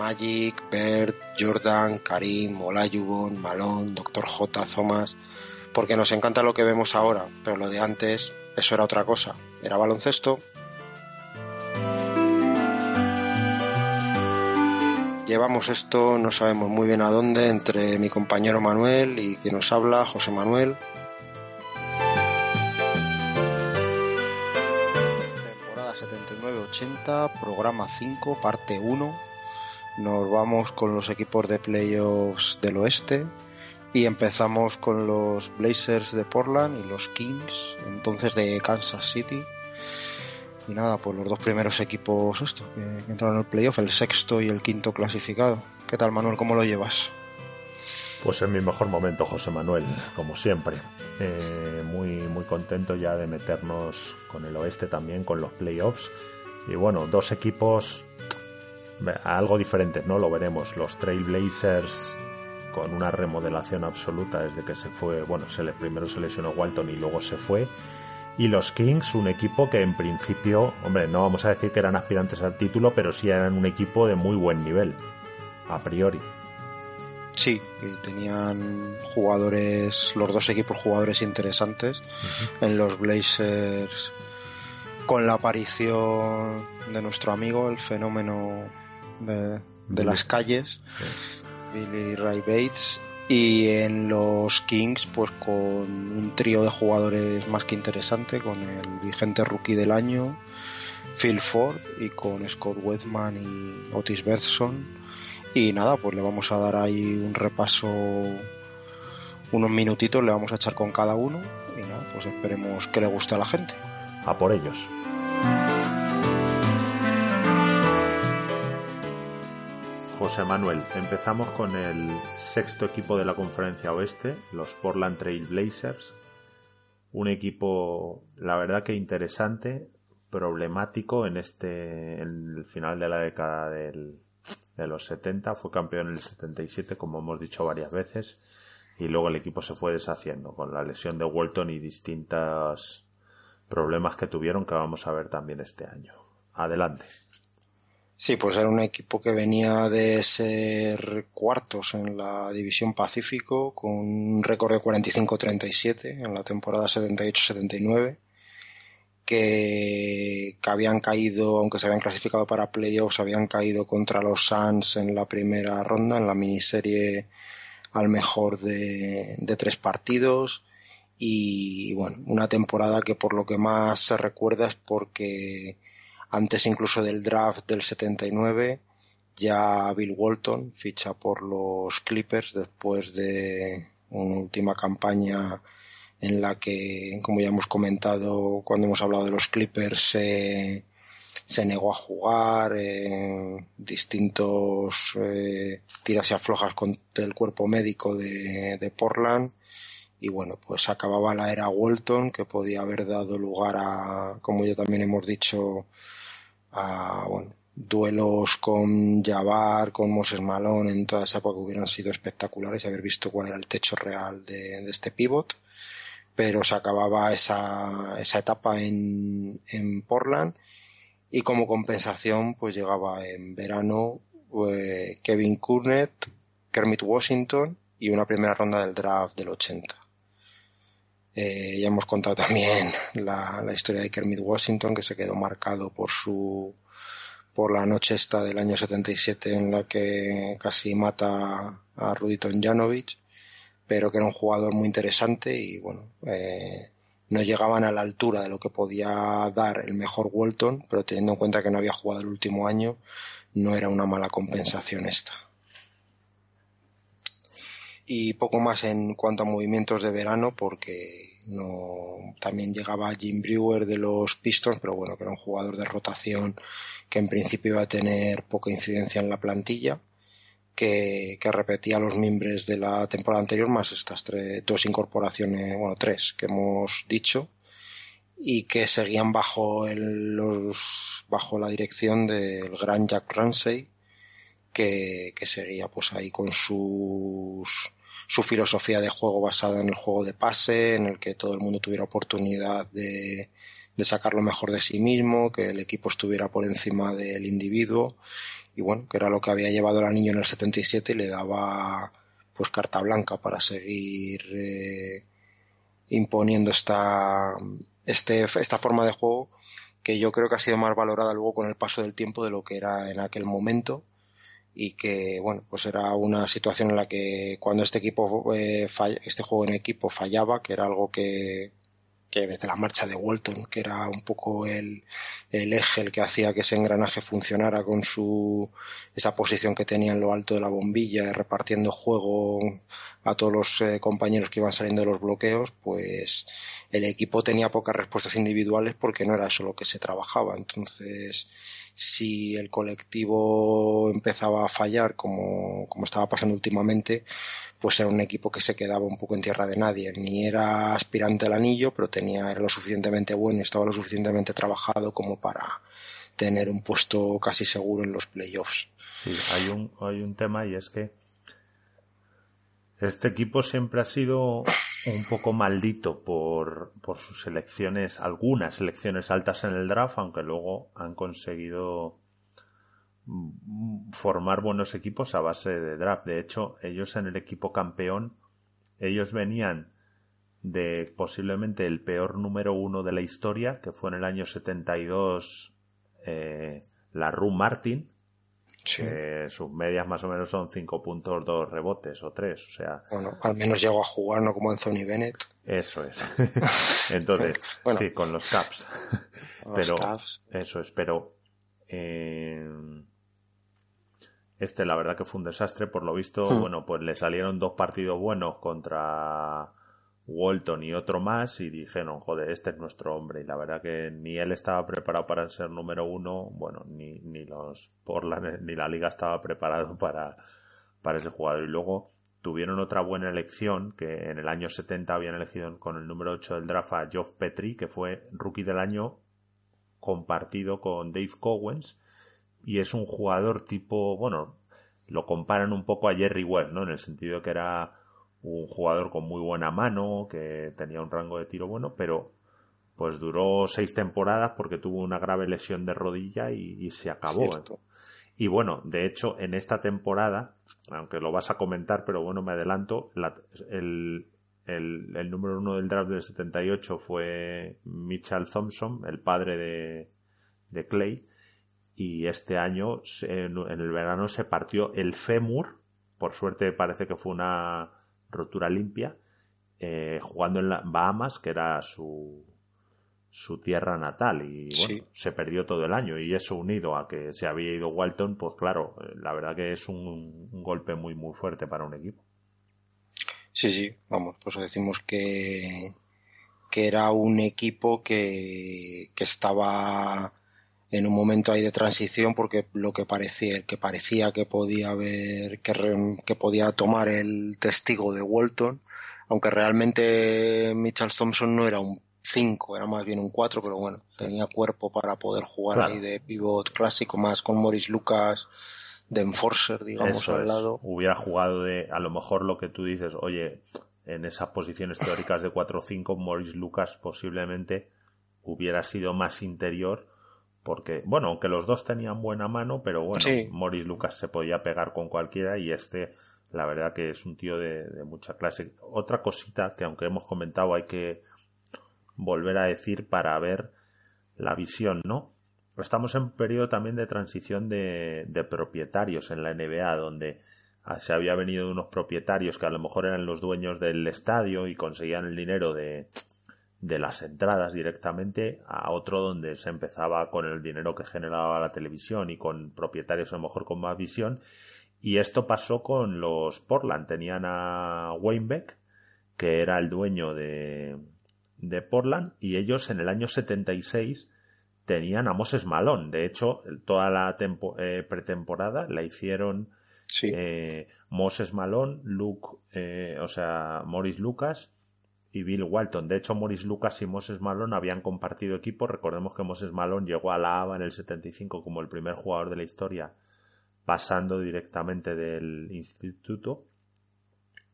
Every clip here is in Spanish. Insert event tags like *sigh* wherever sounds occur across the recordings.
Magic, Bert, Jordan, Karim, Olajuwon, Malone, Dr. J, Thomas, porque nos encanta lo que vemos ahora, pero lo de antes, eso era otra cosa, era baloncesto. Llevamos esto, no sabemos muy bien a dónde, entre mi compañero Manuel y quien nos habla, José Manuel. Temporada 79-80, programa 5, parte 1 nos vamos con los equipos de playoffs del oeste y empezamos con los Blazers de Portland y los Kings, entonces de Kansas City. Y nada, pues los dos primeros equipos esto, que, entraron en el playoff, el sexto y el quinto clasificado. ¿Qué tal Manuel? ¿Cómo lo llevas? Pues en mi mejor momento, José Manuel, como siempre. Eh, muy, muy contento ya de meternos con el oeste también, con los playoffs. Y bueno, dos equipos algo diferente, ¿no? Lo veremos. Los Trailblazers con una remodelación absoluta desde que se fue, bueno, se le, primero se lesionó Walton y luego se fue. Y los Kings, un equipo que en principio, hombre, no vamos a decir que eran aspirantes al título, pero sí eran un equipo de muy buen nivel, a priori. Sí, y tenían jugadores, los dos equipos jugadores interesantes. En los Blazers, con la aparición de nuestro amigo, el fenómeno de, las calles, Billy Ray Bates, y en los Kings, pues con un trío de jugadores más que interesante, con el vigente rookie del año, Phil Ford, y con Scott Wedman y Otis Bertson. Y nada, pues le vamos a dar ahí un repaso, unos minutitos le vamos a echar con cada uno, y nada, pues esperemos que le guste a la gente. A por ellos. José Manuel, empezamos con el sexto equipo de la conferencia oeste, los Portland Trail Blazers. Un equipo, la verdad que interesante, problemático en este, el final de la década de los 70, fue campeón en el 77, como hemos dicho varias veces, y luego el equipo se fue deshaciendo con la lesión de Walton y distintos problemas que tuvieron que vamos a ver también este año. Adelante. Sí, pues era un equipo que venía de ser cuartos en la División Pacífico con un récord de 45-37 en la temporada 78-79 que, que, habían caído, aunque se habían clasificado para playoffs, habían caído contra los Suns en la primera ronda, en la miniserie al mejor de, de tres partidos. Y bueno, una temporada que por lo que más se recuerda es porque antes incluso del draft del 79, ya Bill Walton ficha por los Clippers después de una última campaña en la que, como ya hemos comentado cuando hemos hablado de los Clippers, se, se negó a jugar, en distintos eh, tiras y aflojas con el cuerpo médico de, de Portland. Y bueno, pues acababa la era Walton que podía haber dado lugar a, como ya también hemos dicho, a bueno, duelos con Jabbar, con Moses Malone en toda esa época hubieran sido espectaculares y haber visto cuál era el techo real de, este pivot. Pero se acababa esa, esa etapa en, en Portland y como compensación pues llegaba en verano eh, Kevin Kurnett, Kermit Washington y una primera ronda del draft del 80. Eh, ya hemos contado también la, historia de Kermit Washington, que se quedó marcado por su por la noche esta del año 77 en la que casi mata a Rudy Tonjanovic, pero que era un jugador muy interesante y bueno, eh, no llegaban a la altura de lo que podía dar el mejor Walton, pero teniendo en cuenta que no había jugado el último año, no era una mala compensación esta. y poco más en cuanto a movimientos de verano porque no también llegaba Jim Brewer de los Pistons pero bueno que era un jugador de rotación que en principio iba a tener poca incidencia en la plantilla que, repetía los miembros de la temporada anterior más estas tres, dos incorporaciones bueno tres que hemos dicho y que seguían bajo los bajo la dirección del gran Jack Ramsey que, que seguía pues ahí con sus su filosofía de juego basada en el juego de pase, en el que todo el mundo tuviera oportunidad de, sacar lo mejor de sí mismo, que el equipo estuviera por encima del individuo. Y bueno, que era lo que había llevado el anillo en el 77 y le daba pues carta blanca para seguir eh, imponiendo esta, este, esta forma de juego que yo creo que ha sido más valorada luego con el paso del tiempo de lo que era en aquel momento y que bueno pues era una situación en la que cuando este equipo eh, este juego en equipo fallaba que era algo que, que desde la marcha de Walton que era un poco el, el eje el que hacía que ese engranaje funcionara con su esa posición que tenía en lo alto de la bombilla repartiendo juego a todos los eh, compañeros que iban saliendo de los bloqueos pues el equipo tenía pocas respuestas individuales porque no era eso lo que se trabajaba. Entonces si el colectivo empezaba a fallar como, como estaba pasando últimamente, pues era un equipo que se quedaba un poco en tierra de nadie. Ni era aspirante al anillo, pero tenía, era lo suficientemente bueno y estaba lo suficientemente trabajado como para tener un puesto casi seguro en los playoffs. Sí, hay un, hay un tema y es que este equipo siempre ha sido un poco maldito por, por sus selecciones, algunas selecciones altas en el draft, aunque luego han conseguido formar buenos equipos a base de draft. De hecho, ellos en el equipo campeón, ellos venían de posiblemente el peor número uno de la historia, que fue en el año 72 eh, la Rue Martin, sus medias más o menos son 5 puntos, 2 rebotes o 3. O sea. Bueno, al menos llegó a jugar, no como Anthony Bennett. Eso es. *laughs* Entonces, sí, con los Caps. pero, eso es, pero. Eh, este, la verdad que fue un desastre. Por lo visto, hmm. bueno, pues le salieron dos partidos buenos contra Walton y otro más y dijeron, joder, este es nuestro hombre. Y la verdad que ni él estaba preparado para ser número uno, bueno, ni, ni los Portland ni la liga estaba preparado *laughs* para, para ese jugador. Y luego tuvieron otra buena elección, que en el año 70 habían elegido con el número 8 del draft a Geoff Petrie, que fue rookie del año compartido con Dave Cowens. Y es un jugador tipo, bueno, lo comparan un poco a Jerry Webb, ¿no? En el sentido que era un jugador con muy buena mano, que tenía un rango de tiro bueno, pero pues duró seis temporadas porque tuvo una grave lesión de rodilla y, se acabó. Y bueno, de hecho, en esta temporada, aunque lo vas a comentar, pero bueno, me adelanto, el, el, número uno del draft del 78 fue Mitchell Thompson, el padre de, de Clay, y este año, en el verano, se partió el fémur, por suerte parece que fue una rotura limpia, eh, jugando en la Bahamas, que era su, su tierra natal y bueno, se perdió todo el año y eso unido a que se había ido Walton, pues claro, eh, la verdad que es un, golpe muy muy fuerte para un equipo. Sí, sí, vamos, pues decimos que, que era un equipo que, que estaba en un momento ahí de transición porque lo que parecía que parecía que podía haber que, que podía tomar el testigo de Walton aunque realmente Mitchell Thompson no era un 5 era más bien un 4 pero bueno tenía cuerpo para poder jugar ahí de pivot clásico más con Morris Lucas de enforcer digamos al lado. Hubiera jugado de a lo mejor lo que tú dices oye en esas posiciones teóricas de 4-5 Morris Lucas posiblemente hubiera sido más interior porque, bueno, aunque los dos tenían buena mano, pero bueno, Morris Lucas se podía pegar con cualquiera y este, la verdad que es un tío de, mucha clase. Otra cosita que aunque hemos comentado hay que volver a decir para ver la visión, ¿no? Estamos en un periodo también de transición de, de propietarios en la NBA, donde se había venido unos propietarios que a lo mejor eran los dueños del estadio y conseguían el dinero de, de las entradas directamente a otro donde se empezaba con el dinero que generaba la televisión y con propietarios a lo mejor con más visión Y esto pasó con los Portland. Tenían a Weinbeck, que era el dueño de, de Portland, y ellos en el año 76 tenían a Moses Malone. De hecho, toda la eh, pretemporada la hicieron eh, Moses Malone, Luke, eh, o sea, Morris Lucas y Bill Walton. De hecho, Morris Lucas y Moses Malone habían compartido equipo. Recordemos que Moses Malone llegó a la ABA en el 75 como el primer jugador de la historia, pasando directamente del instituto.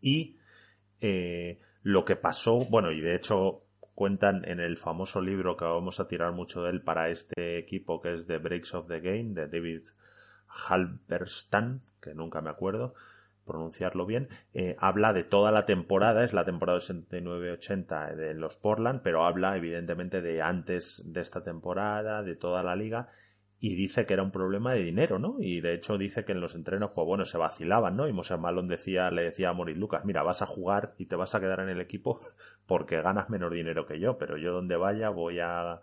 Y eh, lo que pasó, bueno, y de hecho cuentan en el famoso libro que vamos a tirar mucho de él para este equipo, que es The Breaks of the Game, de David Halberstam, que nunca me acuerdo pronunciarlo bien, eh, habla de toda la temporada, es la temporada 69-80 de los Portland, pero habla evidentemente de antes de esta temporada, de toda la liga, y dice que era un problema de dinero, ¿no? Y de hecho dice que en los entrenos, pues bueno, se vacilaban, ¿no? Y Moses Malone decía, le decía a Moritz Lucas, mira, vas a jugar y te vas a quedar en el equipo *laughs* porque ganas menos dinero que yo, pero yo donde vaya voy a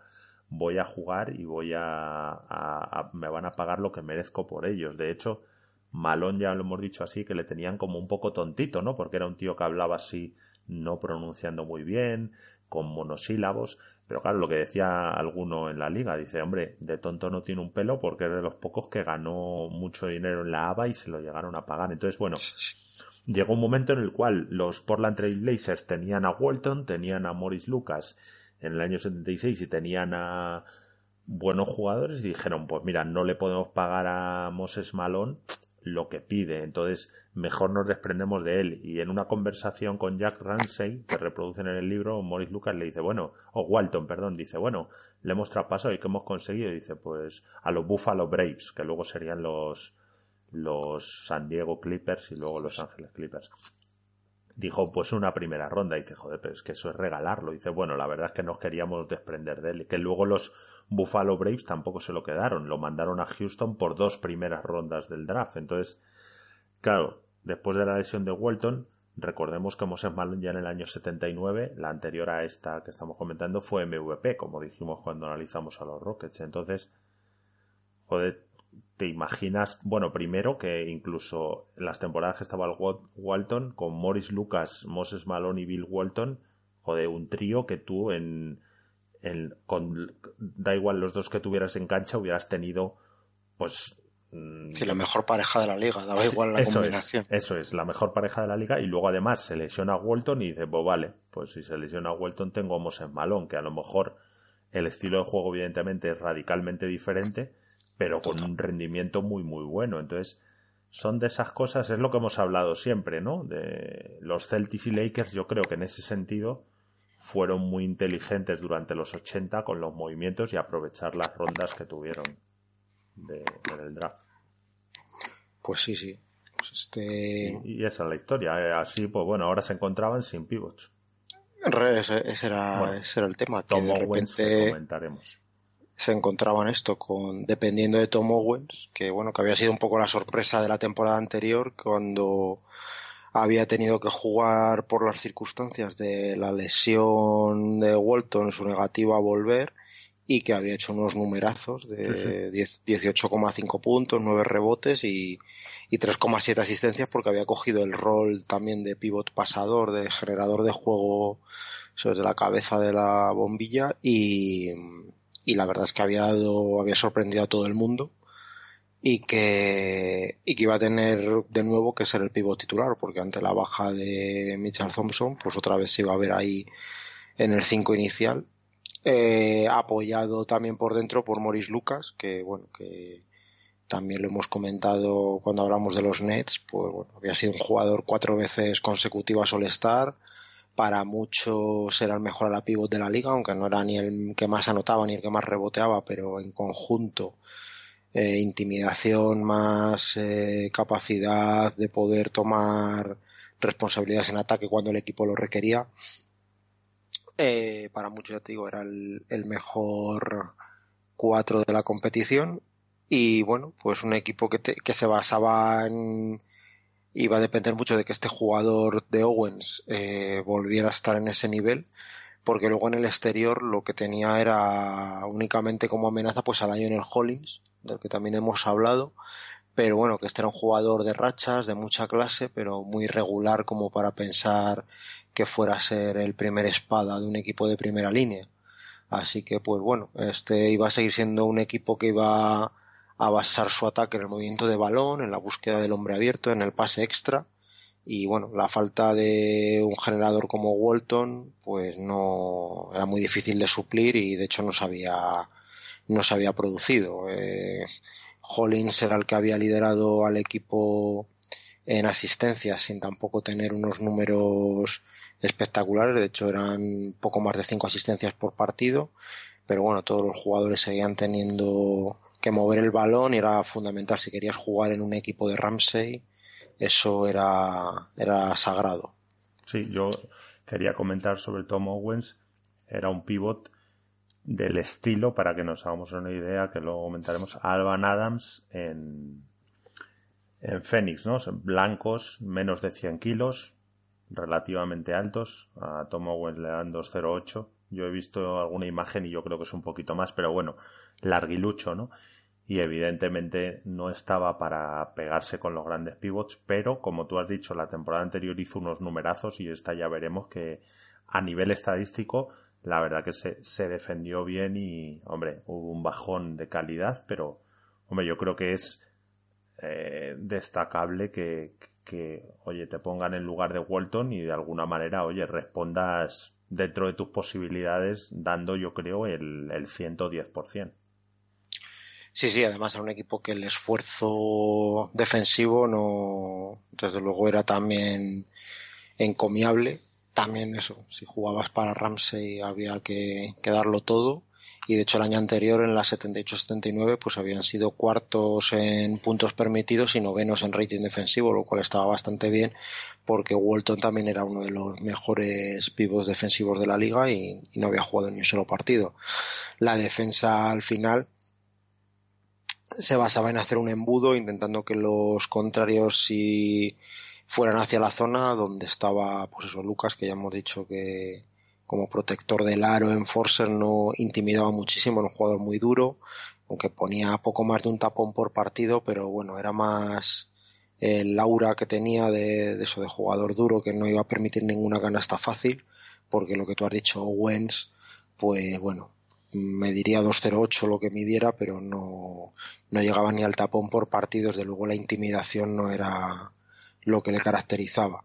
voy a jugar y voy a me van a pagar lo que merezco por ellos. De hecho, Malón ya lo hemos dicho así, que le tenían como un poco tontito, ¿no? Porque era un tío que hablaba así, no pronunciando muy bien, con monosílabos. Pero claro, lo que decía alguno en la liga, dice, hombre, de tonto no tiene un pelo porque es de los pocos que ganó mucho dinero en la ABA y se lo llegaron a pagar. Entonces, bueno, llegó un momento en el cual los Portland Trail Blazers tenían a Walton, tenían a Morris Lucas en el año 76 y tenían a buenos jugadores y dijeron, pues mira, no le podemos pagar a Moses Malone lo que pide. Entonces, mejor nos desprendemos de él. Y en una conversación con Jack Ramsey, que reproducen en el libro, Morris Lucas le dice, bueno, o Walton, perdón, dice, bueno, le hemos traspasado y ¿qué hemos conseguido? dice, pues a los Buffalo Braves, que luego serían los, los San Diego Clippers y luego los Ángeles Clippers dijo pues una primera ronda. Y dice, joder, pero es que eso es regalarlo. dice, bueno, la verdad es que nos queríamos desprender de él. Y que luego los Buffalo Braves tampoco se lo quedaron. Lo mandaron a Houston por dos primeras rondas del draft. Entonces, claro, después de la lesión de Walton, recordemos que Moses Malone ya en el año 79, la anterior a esta que estamos comentando, fue MVP, como dijimos cuando analizamos a los Rockets. Entonces, joder, te imaginas, bueno, primero que incluso en las temporadas que estaba el Walton, con Morris Lucas, Moses Malone y Bill Walton, joder, un trío que tú en, en con, da igual los dos que tuvieras en cancha, hubieras tenido, pues... Mm, sí, la mejor pareja de la liga, daba igual la eso combinación. Es, eso es, la mejor pareja de la liga y luego además se lesiona Walton y dice, pues vale, pues si se lesiona Walton tengo a Moses Malone, que a lo mejor el estilo de juego evidentemente es radicalmente diferente, pero con un rendimiento muy muy bueno. Entonces, son de esas cosas, es lo que hemos hablado siempre, ¿no? De los Celtics y Lakers, yo creo que en ese sentido fueron muy inteligentes durante los 80 con los movimientos y aprovechar las rondas que tuvieron de, del draft. Pues sí, sí. Pues este... y, esa es la historia. Eh, así, pues bueno, ahora se encontraban sin pivots. Ese, era, ese era el tema. Que de repente... comentaremos se encontraban esto con dependiendo de Tom Owens, que bueno, que había sido un poco la sorpresa de la temporada anterior cuando había tenido que jugar por las circunstancias de la lesión de Walton, su negativa a volver y que había hecho unos numerazos de 18,5 puntos, 9 rebotes y, y 3,7 asistencias porque había cogido el rol también de pivot pasador, de generador de juego sobre la cabeza de la bombilla y, y la verdad es que había dado, había sorprendido a todo el mundo y que, y que iba a tener de nuevo que ser el pivot titular, porque ante la baja de Mitchell Thompson, pues otra vez se iba a ver ahí en el 5 inicial, eh, apoyado también por dentro por Maurice Lucas, que bueno, que también lo hemos comentado cuando hablamos de los Nets, pues bueno, había sido un jugador cuatro veces consecutivas All-Star, para muchos era el mejor a la pivot de la liga, aunque no era ni el que más anotaba ni el que más reboteaba, pero en conjunto eh, intimidación más eh, capacidad de poder tomar responsabilidades en ataque cuando el equipo lo requería. Eh, para muchos, ya te digo, era el, el mejor cuatro de la competición y bueno, pues un equipo que, que se basaba en y va a depender mucho de que este jugador de Owens eh, volviera a estar en ese nivel porque luego en el exterior lo que tenía era únicamente como amenaza pues a Lionel Hollins del que también hemos hablado pero bueno, que este era un jugador de rachas, de mucha clase, pero muy regular como para pensar que fuera a ser el primer espada de un equipo de primera línea. Así que, pues bueno, este iba a seguir siendo un equipo que iba a basar su ataque en el movimiento de balón, en la búsqueda del hombre abierto, en el pase extra. Y bueno, la falta de un generador como Walton, pues no era muy difícil de suplir y de hecho no se había, no se había producido. Eh, Hollins era el que había liderado al equipo en asistencias sin tampoco tener unos números espectaculares. De hecho, eran poco más de cinco asistencias por partido. Pero bueno, todos los jugadores seguían teniendo que mover el balón era fundamental si querías jugar en un equipo de Ramsey. Eso era, era sagrado. Sí, yo quería comentar sobre Tom Owens. Era un pivot del estilo, para que nos hagamos una idea, que luego comentaremos, Alban Adams en, en Phoenix, ¿no? Blancos, menos de 100 kilos, relativamente altos. A Tom Owens le dan 208. Yo he visto alguna imagen y yo creo que es un poquito más, pero bueno, larguilucho, ¿no? Y evidentemente no estaba para pegarse con los grandes pivots, pero como tú has dicho, la temporada anterior hizo unos numerazos y esta ya veremos que a nivel estadístico la verdad que se, se defendió bien y, hombre, hubo un bajón de calidad, pero, hombre, yo creo que es eh, destacable que, que, oye, te pongan en lugar de Walton y de alguna manera, oye, respondas dentro de tus posibilidades dando, yo creo, el, el 110%. Sí, sí, además era un equipo que el esfuerzo defensivo no, desde luego era también encomiable también eso, si jugabas para Ramsey había que, darlo todo y de hecho el año anterior en la 78-79 pues habían sido cuartos en puntos permitidos y novenos en rating defensivo, lo cual estaba bastante bien porque Walton también era uno de los mejores pivos defensivos de la liga y, y no había jugado ni un solo partido. La defensa al final se basaba en hacer un embudo intentando que los contrarios si fueran hacia la zona donde estaba, pues eso, Lucas, que ya hemos dicho que como protector del aro en Forcer no intimidaba muchísimo, era un jugador muy duro, aunque ponía poco más de un tapón por partido, pero bueno, era más el aura que tenía de, eso de jugador duro que no iba a permitir ninguna canasta fácil, porque lo que tú has dicho, Wens, pues bueno, me diría 2.08 lo que midiera, pero no, no llegaba ni al tapón por partido, desde luego la intimidación no era lo que le caracterizaba.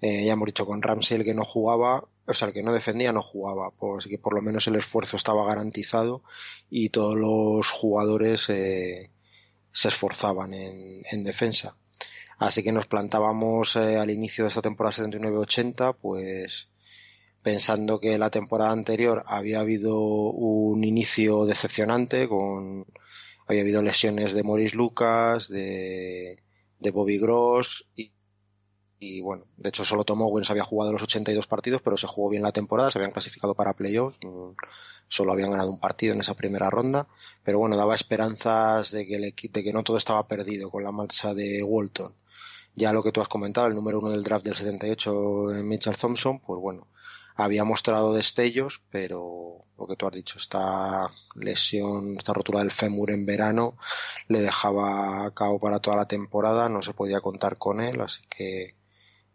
Eh, ya hemos dicho con Ramsey el que no jugaba, o sea, el que no defendía no jugaba, pues que por lo menos el esfuerzo estaba garantizado y todos los jugadores eh, se esforzaban en, en, defensa. Así que nos plantábamos eh, al inicio de esta temporada 79-80, pues pensando que la temporada anterior había habido un inicio decepcionante con había habido lesiones de Maurice Lucas, de Bobby Gross y, bueno, de hecho solo Tom Owens había jugado los 82 partidos, pero se jugó bien la temporada, se habían clasificado para playoffs, mm, solo habían ganado un partido en esa primera ronda, pero bueno, daba esperanzas de que, de que no todo estaba perdido con la marcha de Walton. Ya lo que tú has comentado, el número uno del draft del 78, eh, Mitchell Thompson, pues bueno, había mostrado destellos, pero lo que tú has dicho, esta lesión, esta rotura del fémur en verano le dejaba a cabo para toda la temporada, no se podía contar con él, así que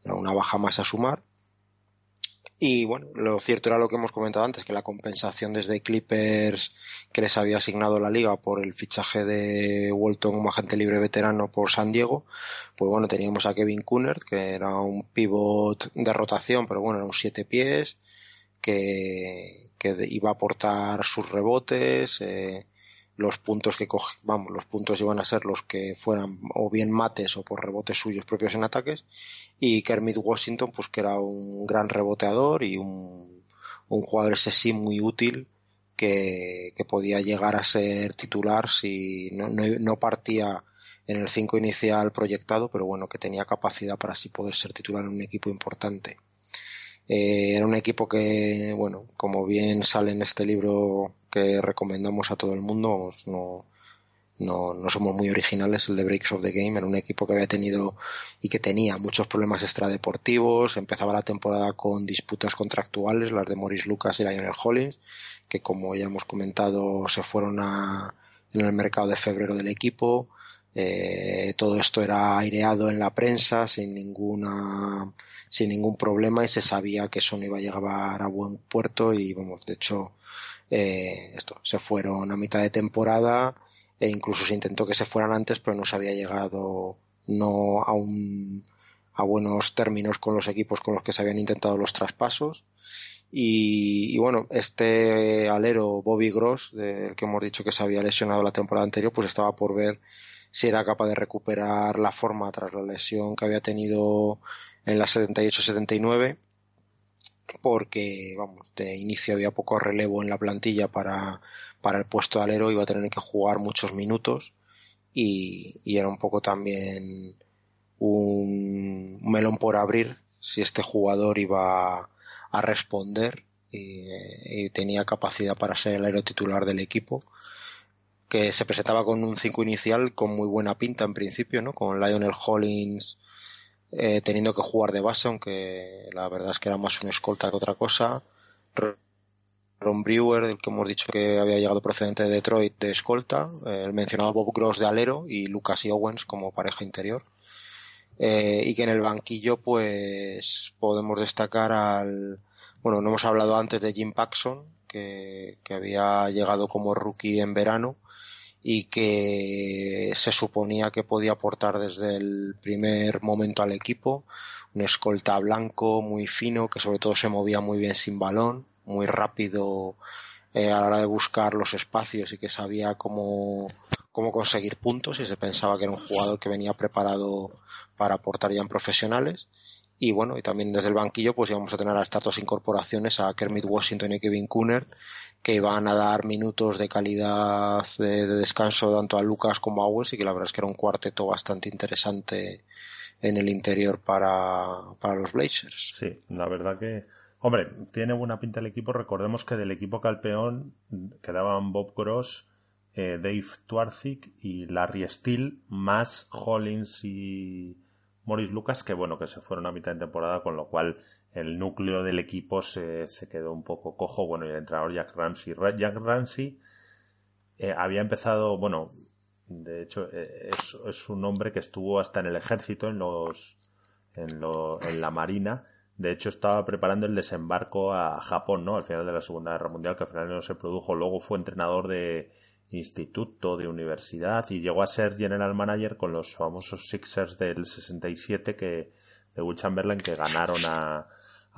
era una baja más a sumar. Y bueno, lo cierto era lo que hemos comentado antes, que la compensación desde Clippers que les había asignado la liga por el fichaje de Walton como agente libre veterano por San Diego, pues bueno, teníamos a Kevin Kunert, que era un pivot de rotación, pero bueno, era un siete pies, que, que iba a aportar sus rebotes, eh, los puntos que coge, vamos, los puntos iban a ser los que fueran o bien mates o por rebotes suyos propios en ataques y Kermit Washington pues que era un gran reboteador y un, un jugador ese sí muy útil que, que podía llegar a ser titular si no, no, no partía en el 5 inicial proyectado pero bueno que tenía capacidad para así poder ser titular en un equipo importante. Eh, era un equipo que, bueno, como bien sale en este libro que recomendamos a todo el mundo, no, no, no somos muy originales, el de Breaks of the Game, era un equipo que había tenido y que tenía muchos problemas extradeportivos, empezaba la temporada con disputas contractuales, las de Maurice Lucas y Lionel Hollins, que como ya hemos comentado se fueron a, en el mercado de febrero del equipo, Eh, todo esto era aireado en la prensa sin ninguna sin ningún problema y se sabía que eso no iba a llegar a buen puerto y vamos de hecho eh, esto se fueron a mitad de temporada e incluso se intentó que se fueran antes pero no se había llegado no a un a buenos términos con los equipos con los que se habían intentado los traspasos. Y, bueno, este alero Bobby Gross, del que hemos dicho que se había lesionado la temporada anterior, pues estaba por ver si era capaz de recuperar la forma tras la lesión que había tenido en la 78-79 porque vamos de inicio había poco relevo en la plantilla para, para el puesto de alero iba a tener que jugar muchos minutos y, era un poco también un melón por abrir si este jugador iba a responder y, tenía capacidad para ser el aero titular del equipo que se presentaba con un 5 inicial con muy buena pinta en principio, ¿no? Con Lionel Hollins eh, teniendo que jugar de base, aunque la verdad es que era más un escolta que otra cosa. Ron Brewer, el que hemos dicho que había llegado procedente de Detroit de escolta, eh, el mencionado Bob Gross de alero y Lucas y Owens como pareja interior. Eh, y que en el banquillo pues podemos destacar al bueno no hemos hablado antes de Jim Paxson que había llegado como rookie en verano y que se suponía que podía aportar desde el primer momento al equipo un escolta blanco muy fino que sobre todo se movía muy bien sin balón muy rápido eh, a la hora de buscar los espacios y que sabía cómo cómo conseguir puntos y se pensaba que era un jugador que venía preparado para aportar ya en profesionales. Y bueno, y también desde el banquillo pues íbamos a tener a estas dos incorporaciones, a Kermit Washington y Kevin Cooner, que iban a dar minutos de calidad de, descanso tanto a Lucas como a Owens y que la verdad es que era un cuarteto bastante interesante en el interior para, para los Blazers. Sí, la verdad que, hombre, tiene buena pinta el equipo. Recordemos que del equipo campeón quedaban Bob Gross, eh, Dave Twarzik y Larry Steele, más Hollins y Morris Lucas, que bueno, que se fueron a mitad de temporada, con lo cual el núcleo del equipo se, se quedó un poco cojo. Bueno, y el entrenador Jack Ramsey. Jack Ramsey eh, había empezado, bueno, de hecho, eh, es, un hombre que estuvo hasta en el ejército, en los, en, lo, en la marina. De hecho, estaba preparando el desembarco a Japón, ¿no? Al final de la Segunda Guerra Mundial, que al final no se produjo. Luego fue entrenador de, instituto, de universidad y llegó a ser general manager con los famosos Sixers del 67 que, de Will Chamberlain que ganaron a,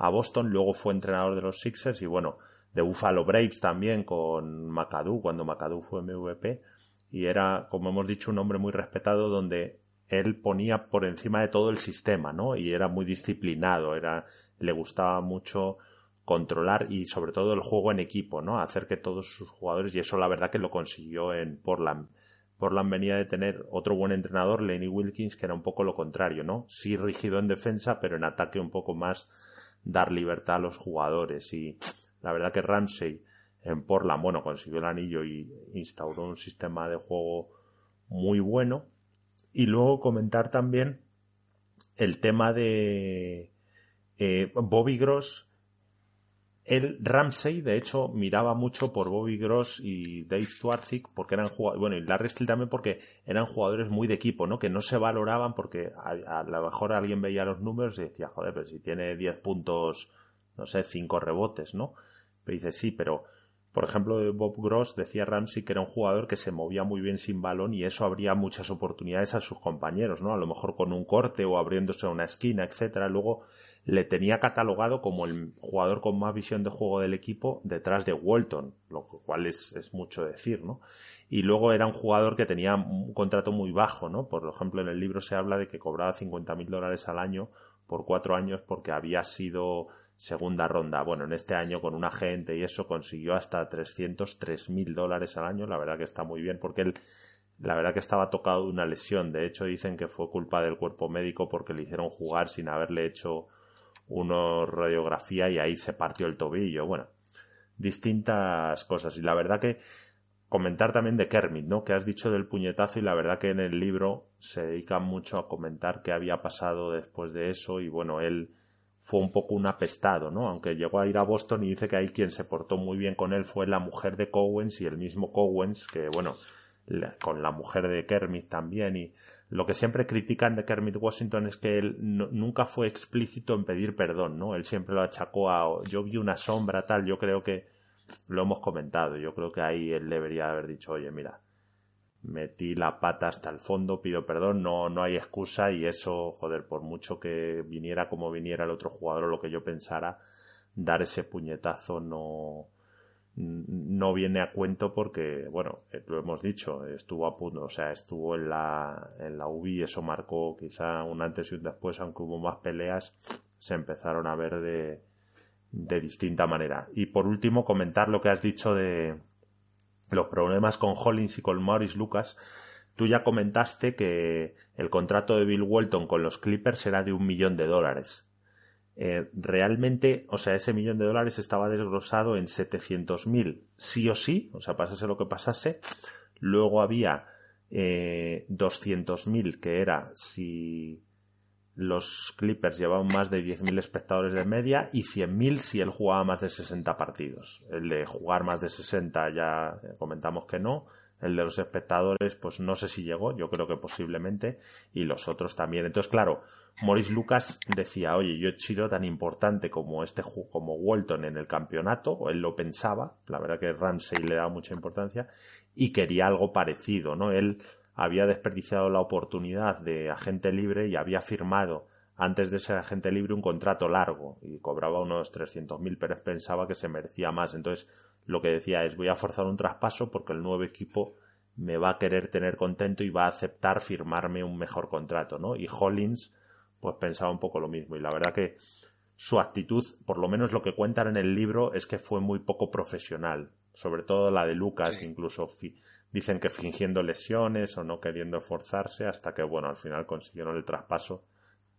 a Boston. Luego fue entrenador de los Sixers y bueno, de Buffalo Braves también con McAdoo cuando McAdoo fue MVP y era, como hemos dicho, un hombre muy respetado donde él ponía por encima de todo el sistema, ¿no? Y era muy disciplinado, era, le gustaba mucho controlar y sobre todo el juego en equipo, ¿no? Hacer que todos sus jugadores, y eso la verdad que lo consiguió en Portland. Portland venía de tener otro buen entrenador, Lenny Wilkins, que era un poco lo contrario, ¿no? Sí rígido en defensa, pero en ataque un poco más dar libertad a los jugadores. Y la verdad que Ramsey en Portland, bueno, consiguió el anillo y instauró un sistema de juego muy bueno. Y luego comentar también el tema de eh, Bobby Gross el Ramsey, de hecho, miraba mucho por Bobby Gross y Dave Twarzik porque eran jugadores, bueno, y Larry Steele también porque eran jugadores muy de equipo, ¿no? Que no se valoraban porque a, lo mejor alguien veía los números y decía, joder, pero si tiene 10 puntos, no sé, 5 rebotes, ¿no? Pero dice, sí, pero por ejemplo, Bob Gross decía Ramsey que era un jugador que se movía muy bien sin balón y eso abría muchas oportunidades a sus compañeros, ¿no? A lo mejor con un corte o abriéndose a una esquina, etcétera. Luego le tenía catalogado como el jugador con más visión de juego del equipo detrás de Walton, lo cual es, es mucho decir, ¿no? Y luego era un jugador que tenía un contrato muy bajo, ¿no? Por ejemplo, en el libro se habla de que cobraba 50 mil dólares al año por cuatro años porque había sido segunda ronda. Bueno, en este año con un agente y eso consiguió hasta 303 mil dólares al año. La verdad que está muy bien porque él, la verdad que estaba tocado de una lesión. De hecho, dicen que fue culpa del cuerpo médico porque le hicieron jugar sin haberle hecho una radiografía y ahí se partió el tobillo. Bueno, distintas cosas. Y la verdad que comentar también de Kermit, ¿no? Que has dicho del puñetazo y la verdad que en el libro se dedica mucho a comentar qué había pasado después de eso y bueno, él fue un poco un apestado, ¿no? Aunque llegó a ir a Boston y dice que ahí quien se portó muy bien con él fue la mujer de Cowens y el mismo Cowens, que bueno, con la mujer de Kermit también y lo que siempre critican de Kermit Washington es que él nunca fue explícito en pedir perdón, ¿no? Él siempre lo achacó a yo vi una sombra tal, yo creo que lo hemos comentado, yo creo que ahí él debería haber dicho, oye, mira, metí la pata hasta el fondo, pido perdón, no, no hay excusa y eso, joder, por mucho que viniera como viniera el otro jugador o lo que yo pensara, dar ese puñetazo no, no viene a cuento porque, bueno, eh, lo hemos dicho, estuvo a punto, o sea, estuvo en la, en la UBI, eso marcó quizá un antes y un después, aunque hubo más peleas, se empezaron a ver de, de distinta manera. Y por último, comentar lo que has dicho de los problemas con Hollins y con Maurice Lucas. Tú ya comentaste que el contrato de Bill Walton con los Clippers era de un millón de dólares. Eh, realmente, o sea, ese millón de dólares estaba desglosado en 700.000 sí o sí, o sea, pasase lo que pasase. Luego había eh, 200.000 que era si los Clippers llevaban más de 10.000 espectadores de media y 100.000 si él jugaba más de 60 partidos. El de jugar más de 60 ya comentamos que no. El de los espectadores, pues no sé si llegó, yo creo que posiblemente, y los otros también. Entonces, claro, Maurice Lucas decía, oye, yo he sido tan importante como este como Walton en el campeonato, o él lo pensaba, la verdad que Ramsey le daba mucha importancia, y quería algo parecido, ¿no? Él había desperdiciado la oportunidad de agente libre y había firmado antes de ser agente libre un contrato largo y cobraba unos 300.000, pero pensaba que se merecía más. Entonces, lo que decía es, voy a forzar un traspaso porque el nuevo equipo me va a querer tener contento y va a aceptar firmarme un mejor contrato, ¿no? Y Hollins pues pensaba un poco lo mismo. Y la verdad que su actitud, por lo menos lo que cuentan en el libro, es que fue muy poco profesional. Sobre todo la de Lucas, incluso dicen que fingiendo lesiones o no queriendo esforzarse, hasta que, bueno, al final consiguieron el traspaso,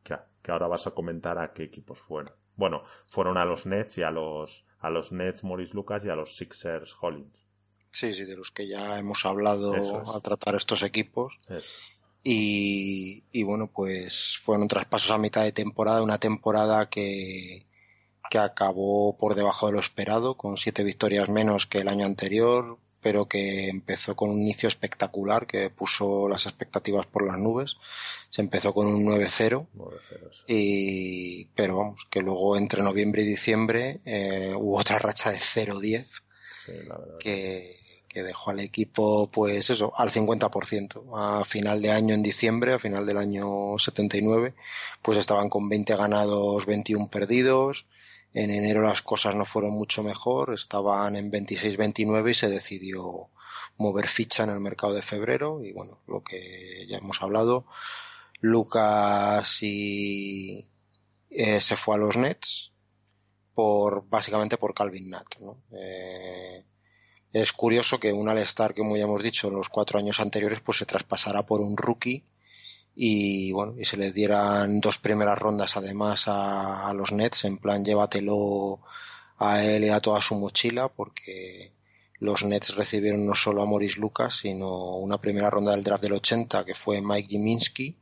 que, que ahora vas a comentar a qué equipos fueron. Bueno, fueron a los Nets y a los, a los Nets Morris Lucas y a los Sixers Hollins. Sí, sí, de los que ya hemos hablado a tratar estos equipos. Y, bueno, pues fueron traspasos a mitad de temporada, una temporada que, que acabó por debajo de lo esperado, con siete victorias menos que el año anterior, pero que empezó con un inicio espectacular que puso las expectativas por las nubes. Se empezó con un 9-0 y pero vamos, que luego entre noviembre y diciembre eh, hubo otra racha de 0-10 que, que dejó al equipo, pues eso, al 50%. A final de año, en diciembre, a final del año 79, pues estaban con 20 ganados, 21 perdidos. En enero las cosas no fueron mucho mejor, estaban en 26-29 y se decidió mover ficha en el mercado de febrero y bueno, lo que ya hemos hablado, Lucas y eh, se fue a los Nets por básicamente por Calvin Nat, ¿no? Eh, es curioso que un All-Star, como ya hemos dicho, en los cuatro años anteriores, pues se traspasara por un rookie y bueno, y se le dieran dos primeras rondas además a, los Nets, en plan llévatelo a él y a toda su mochila, porque los Nets recibieron no solo a Maurice Lucas, sino una primera ronda del draft del 80 que fue Mike Jiminski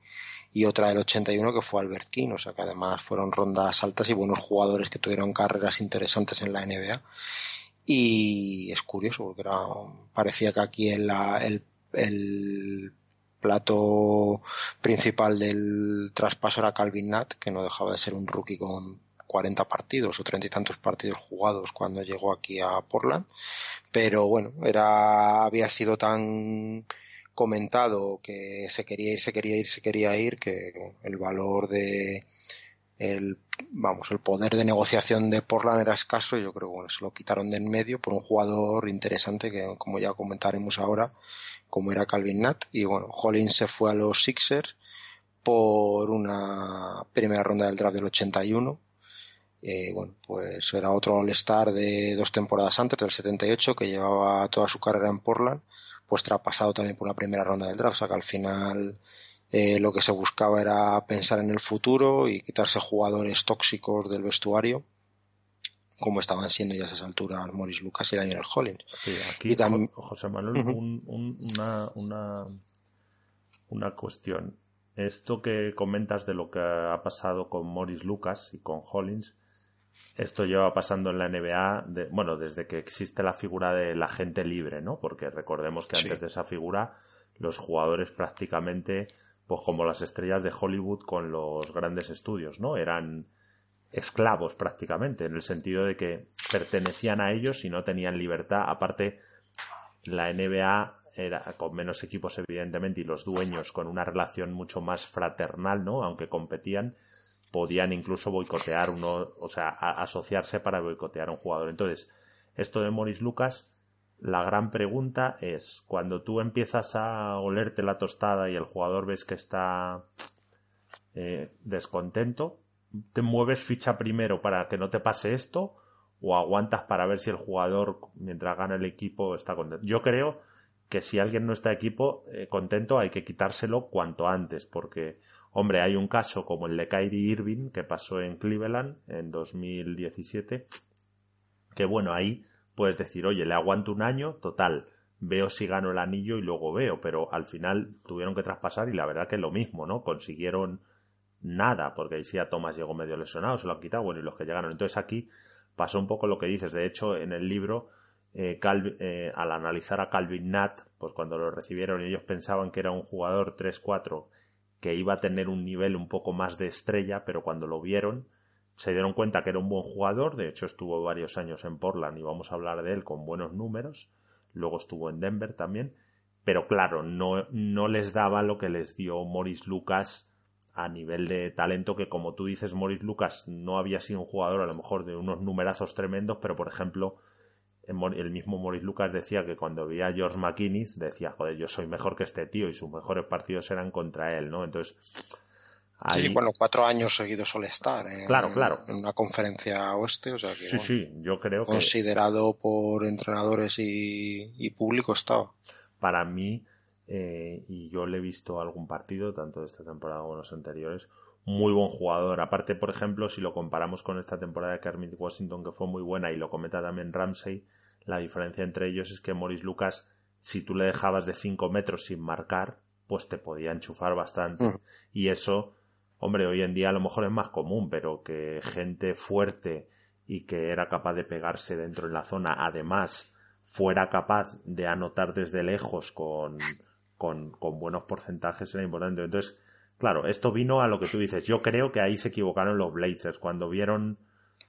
y otra del 81 que fue Albert King, o sea que además fueron rondas altas y buenos jugadores que tuvieron carreras interesantes en la NBA y es curioso porque era, parecía que aquí el plato principal del traspaso era Calvin Nat, que no dejaba de ser un rookie con 40 partidos o 30 y tantos partidos jugados cuando llegó aquí a Portland. Pero bueno, era, había sido tan comentado que se quería ir, se quería ir, se quería ir, que el valor de, el vamos el poder de negociación de Portland era escaso y yo creo que bueno, se lo quitaron de en medio por un jugador interesante que como ya comentaremos ahora como era Calvin Nat. Y bueno Hollins se fue a los Sixers por una primera ronda del draft del 81 eh, bueno pues era otro All-Star de dos temporadas antes del 78 que llevaba toda su carrera en Portland pues traspasado también por una primera ronda del draft. O sea que al final eh, lo que se buscaba era pensar en el futuro y quitarse jugadores tóxicos del vestuario como estaban siendo ya a esas alturas Morris Lucas y Daniel Hollins. Sí, aquí, también... José Manuel, una, una, una cuestión. Esto que comentas de lo que ha pasado con Morris Lucas y con Hollins, Esto lleva pasando en la NBA, bueno, desde que existe la figura del agente libre, ¿no? Porque recordemos que antes de esa figura, los jugadores prácticamente, pues como las estrellas de Hollywood con los grandes estudios, ¿no? Eran esclavos prácticamente, en el sentido de que pertenecían a ellos y no tenían libertad. Aparte, la NBA era con menos equipos evidentemente y los dueños con una relación mucho más fraternal, ¿no? Aunque competían, podían incluso boicotear uno, o sea, asociarse para boicotear a un jugador. Entonces, esto de Maurice Lucas, la gran pregunta es, cuando tú empiezas a olerte la tostada y el jugador ves que está eh, descontento, ¿te mueves ficha primero para que no te pase esto? ¿O aguantas para ver si el jugador, mientras gana el equipo, está contento? Yo creo que si alguien no está equipo eh, contento hay que quitárselo cuanto antes, porque Hombre, hay un caso como el de Kyrie Irving que pasó en Cleveland en 2017, que bueno, ahí puedes decir, oye, le aguanto un año, total, veo si gano el anillo y luego veo, pero al final tuvieron que traspasar y la verdad que es lo mismo, ¿no? Consiguieron nada, porque ahí sí a Thomas llegó medio lesionado, se lo han quitado, bueno, y los que llegaron. Entonces aquí pasó un poco lo que dices, de hecho, en el libro, eh, eh, al analizar a Calvin Nat, pues cuando lo recibieron ellos pensaban que era un jugador 3-4 que iba a tener un nivel un poco más de estrella, pero cuando lo vieron se dieron cuenta que era un buen jugador, de hecho estuvo varios años en Portland y vamos a hablar de él con buenos números, luego estuvo en Denver también, pero claro, no, no les daba lo que les dio Morris Lucas a nivel de talento, que como tú dices, Morris Lucas no había sido un jugador a lo mejor de unos numerazos tremendos, pero por ejemplo, el mismo Maurice Lucas decía que cuando veía a George McKinnis decía, joder, yo soy mejor que este tío y sus mejores partidos eran contra él, ¿no? Entonces... Sí, bueno, cuatro años seguidos suele estar en, claro, claro. en una conferencia oeste, o sea que... Sí, sí, yo creo Considerado por entrenadores y, y, público estaba. Para mí, eh, y yo le he visto algún partido, tanto de esta temporada como los anteriores, muy buen jugador. Aparte, por ejemplo, si lo comparamos con esta temporada de Kermit Washington, que fue muy buena, y lo comenta también Ramsey, la diferencia entre ellos es que Maurice Lucas, si tú le dejabas de 5 metros sin marcar, pues te podía enchufar bastante. Mm. Y eso, hombre, hoy en día a lo mejor es más común, pero que gente fuerte y que era capaz de pegarse dentro de la zona, además fuera capaz de anotar desde lejos con, con, con buenos porcentajes era importante. Entonces, claro, esto vino a lo que tú dices. Yo creo que ahí se equivocaron los Blazers cuando vieron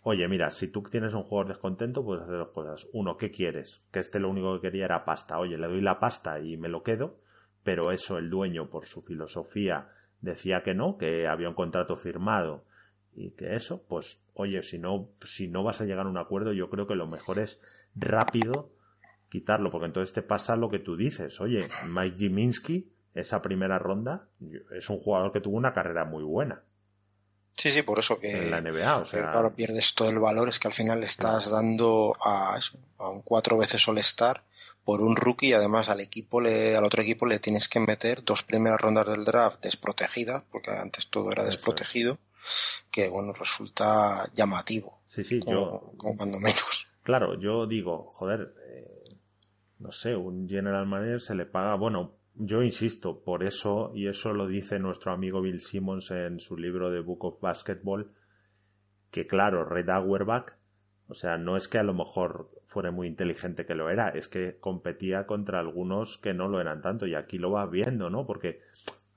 Oye, mira, si tú tienes un jugador descontento, puedes hacer dos cosas. Uno, ¿qué quieres? Que este lo único que quería era pasta. Oye, le doy la pasta y me lo quedo, pero eso el dueño, por su filosofía, decía que no, que había un contrato firmado y que eso, pues, oye, si no, si no vas a llegar a un acuerdo, yo creo que lo mejor es rápido quitarlo, porque entonces te pasa lo que tú dices. Oye, Mike Jiminski, esa primera ronda, es un jugador que tuvo una carrera muy buena Sí, sí, por eso que. En la NBA, o sea. Claro, pierdes todo el valor, es que al final le estás dando a, a un cuatro veces All-Star por un rookie y además al equipo le, al otro equipo le tienes que meter dos primeras rondas del draft desprotegidas, porque antes todo era desprotegido, que bueno, resulta llamativo. Sí, sí, yo. Como cuando menos. Claro, yo digo, joder, eh, no sé, un general manager se le paga, bueno, yo insisto, por eso, y eso lo dice nuestro amigo Bill Simmons en su libro de Book of Basketball, que claro, Red Auerbach, o sea, no es que a lo mejor fuera muy inteligente que lo era, es que competía contra algunos que no lo eran tanto, y aquí lo vas viendo, ¿no? Porque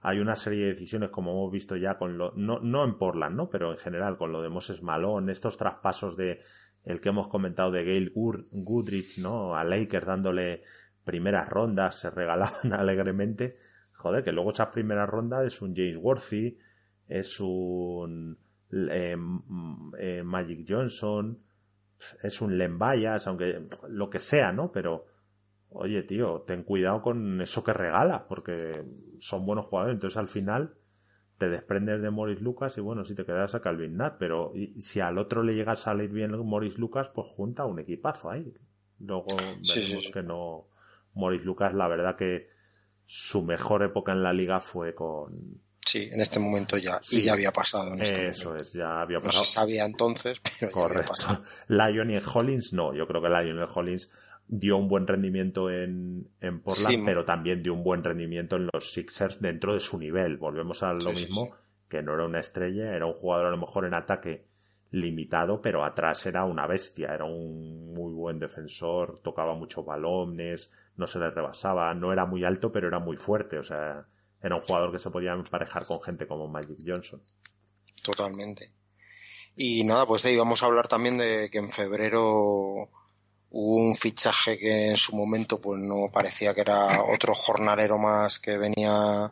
hay una serie de decisiones, como hemos visto ya con lo, no, no en Portland, ¿no? Pero en general, con lo de Moses Malone, estos traspasos de el que hemos comentado de Gail Goodrich, ¿no? A Lakers dándole primeras rondas se regalaban *laughs* alegremente. Joder, que luego esas primeras rondas es un James Worthy, es un eh, eh, Magic Johnson, es un Len aunque lo que sea, ¿no? Pero, oye, tío, ten cuidado con eso que regalas, porque son buenos jugadores. Entonces, al final, te desprendes de Morris Lucas y bueno, si te quedas a Calvin Nat, pero si al otro le llega a salir bien Morris Lucas, pues junta un equipazo ahí. Luego veremos que no Maurice Lucas, la verdad que su mejor época en la liga fue con. Sí, en este momento ya. Y ya había pasado. En este Eso es, ya había pasado. No se sabía entonces, *laughs* pero ya había pasado. *laughs* Lionel Hollins, no. Yo creo que Lionel Hollins dio un buen rendimiento en, en Portland, pero también dio un buen rendimiento en los Sixers dentro de su nivel. Volvemos a lo mismo, que no era una estrella, era un jugador a lo mejor en ataque limitado, pero atrás era una bestia, era un muy buen defensor, tocaba muchos balones, no se le rebasaba, no era muy alto, pero era muy fuerte, o sea, era un jugador que se podía emparejar con gente como Magic Johnson. Totalmente. Y nada, pues ahí vamos a hablar también de que en febrero hubo un fichaje que en su momento pues no parecía que era otro jornalero más que venía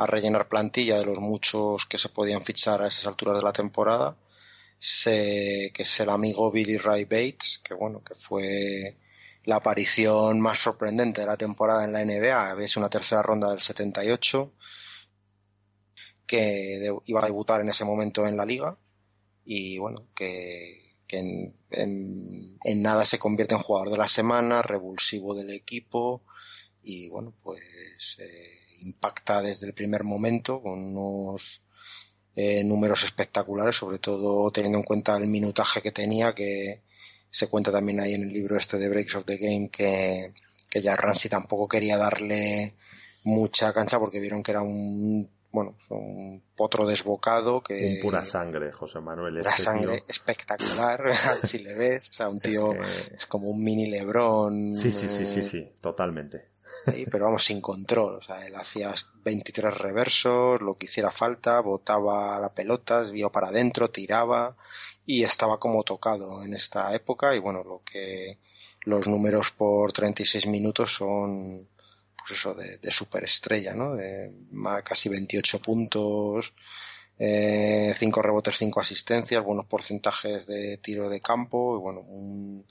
a rellenar plantilla de los muchos que se podían fichar a esas alturas de la temporada, que es el amigo Billy Ray Bates, que bueno, que fue la aparición más sorprendente de la temporada en la NBA, es una tercera ronda del 78, que iba a debutar en ese momento en la liga y bueno, que en, nada se convierte en jugador de la semana, revulsivo del equipo y bueno, pues eh, impacta desde el primer momento con unos eh, números espectaculares, sobre todo teniendo en cuenta el minutaje que tenía, que se cuenta también ahí en el libro este de Breaks of the Game que, que ya Ramsey tampoco quería darle mucha cancha porque vieron que era un bueno, un potro desbocado que... Un pura sangre, José Manuel. Pura este sangre espectacular, *laughs* si le ves. O sea, un tío es, como un mini Lebrón. Sí, sí, sí, sí, sí, totalmente. pero vamos, sin control. O sea, él hacía 23 reversos, lo que hiciera falta, botaba la pelota, vio para adentro, tiraba y estaba como tocado en esta época. Y bueno, lo que los números por 36 minutos son pues eso, de, de superestrella, ¿no? De casi 28 puntos, eh, 5 rebotes, 5 asistencias, buenos porcentajes de tiro de campo, y bueno, un,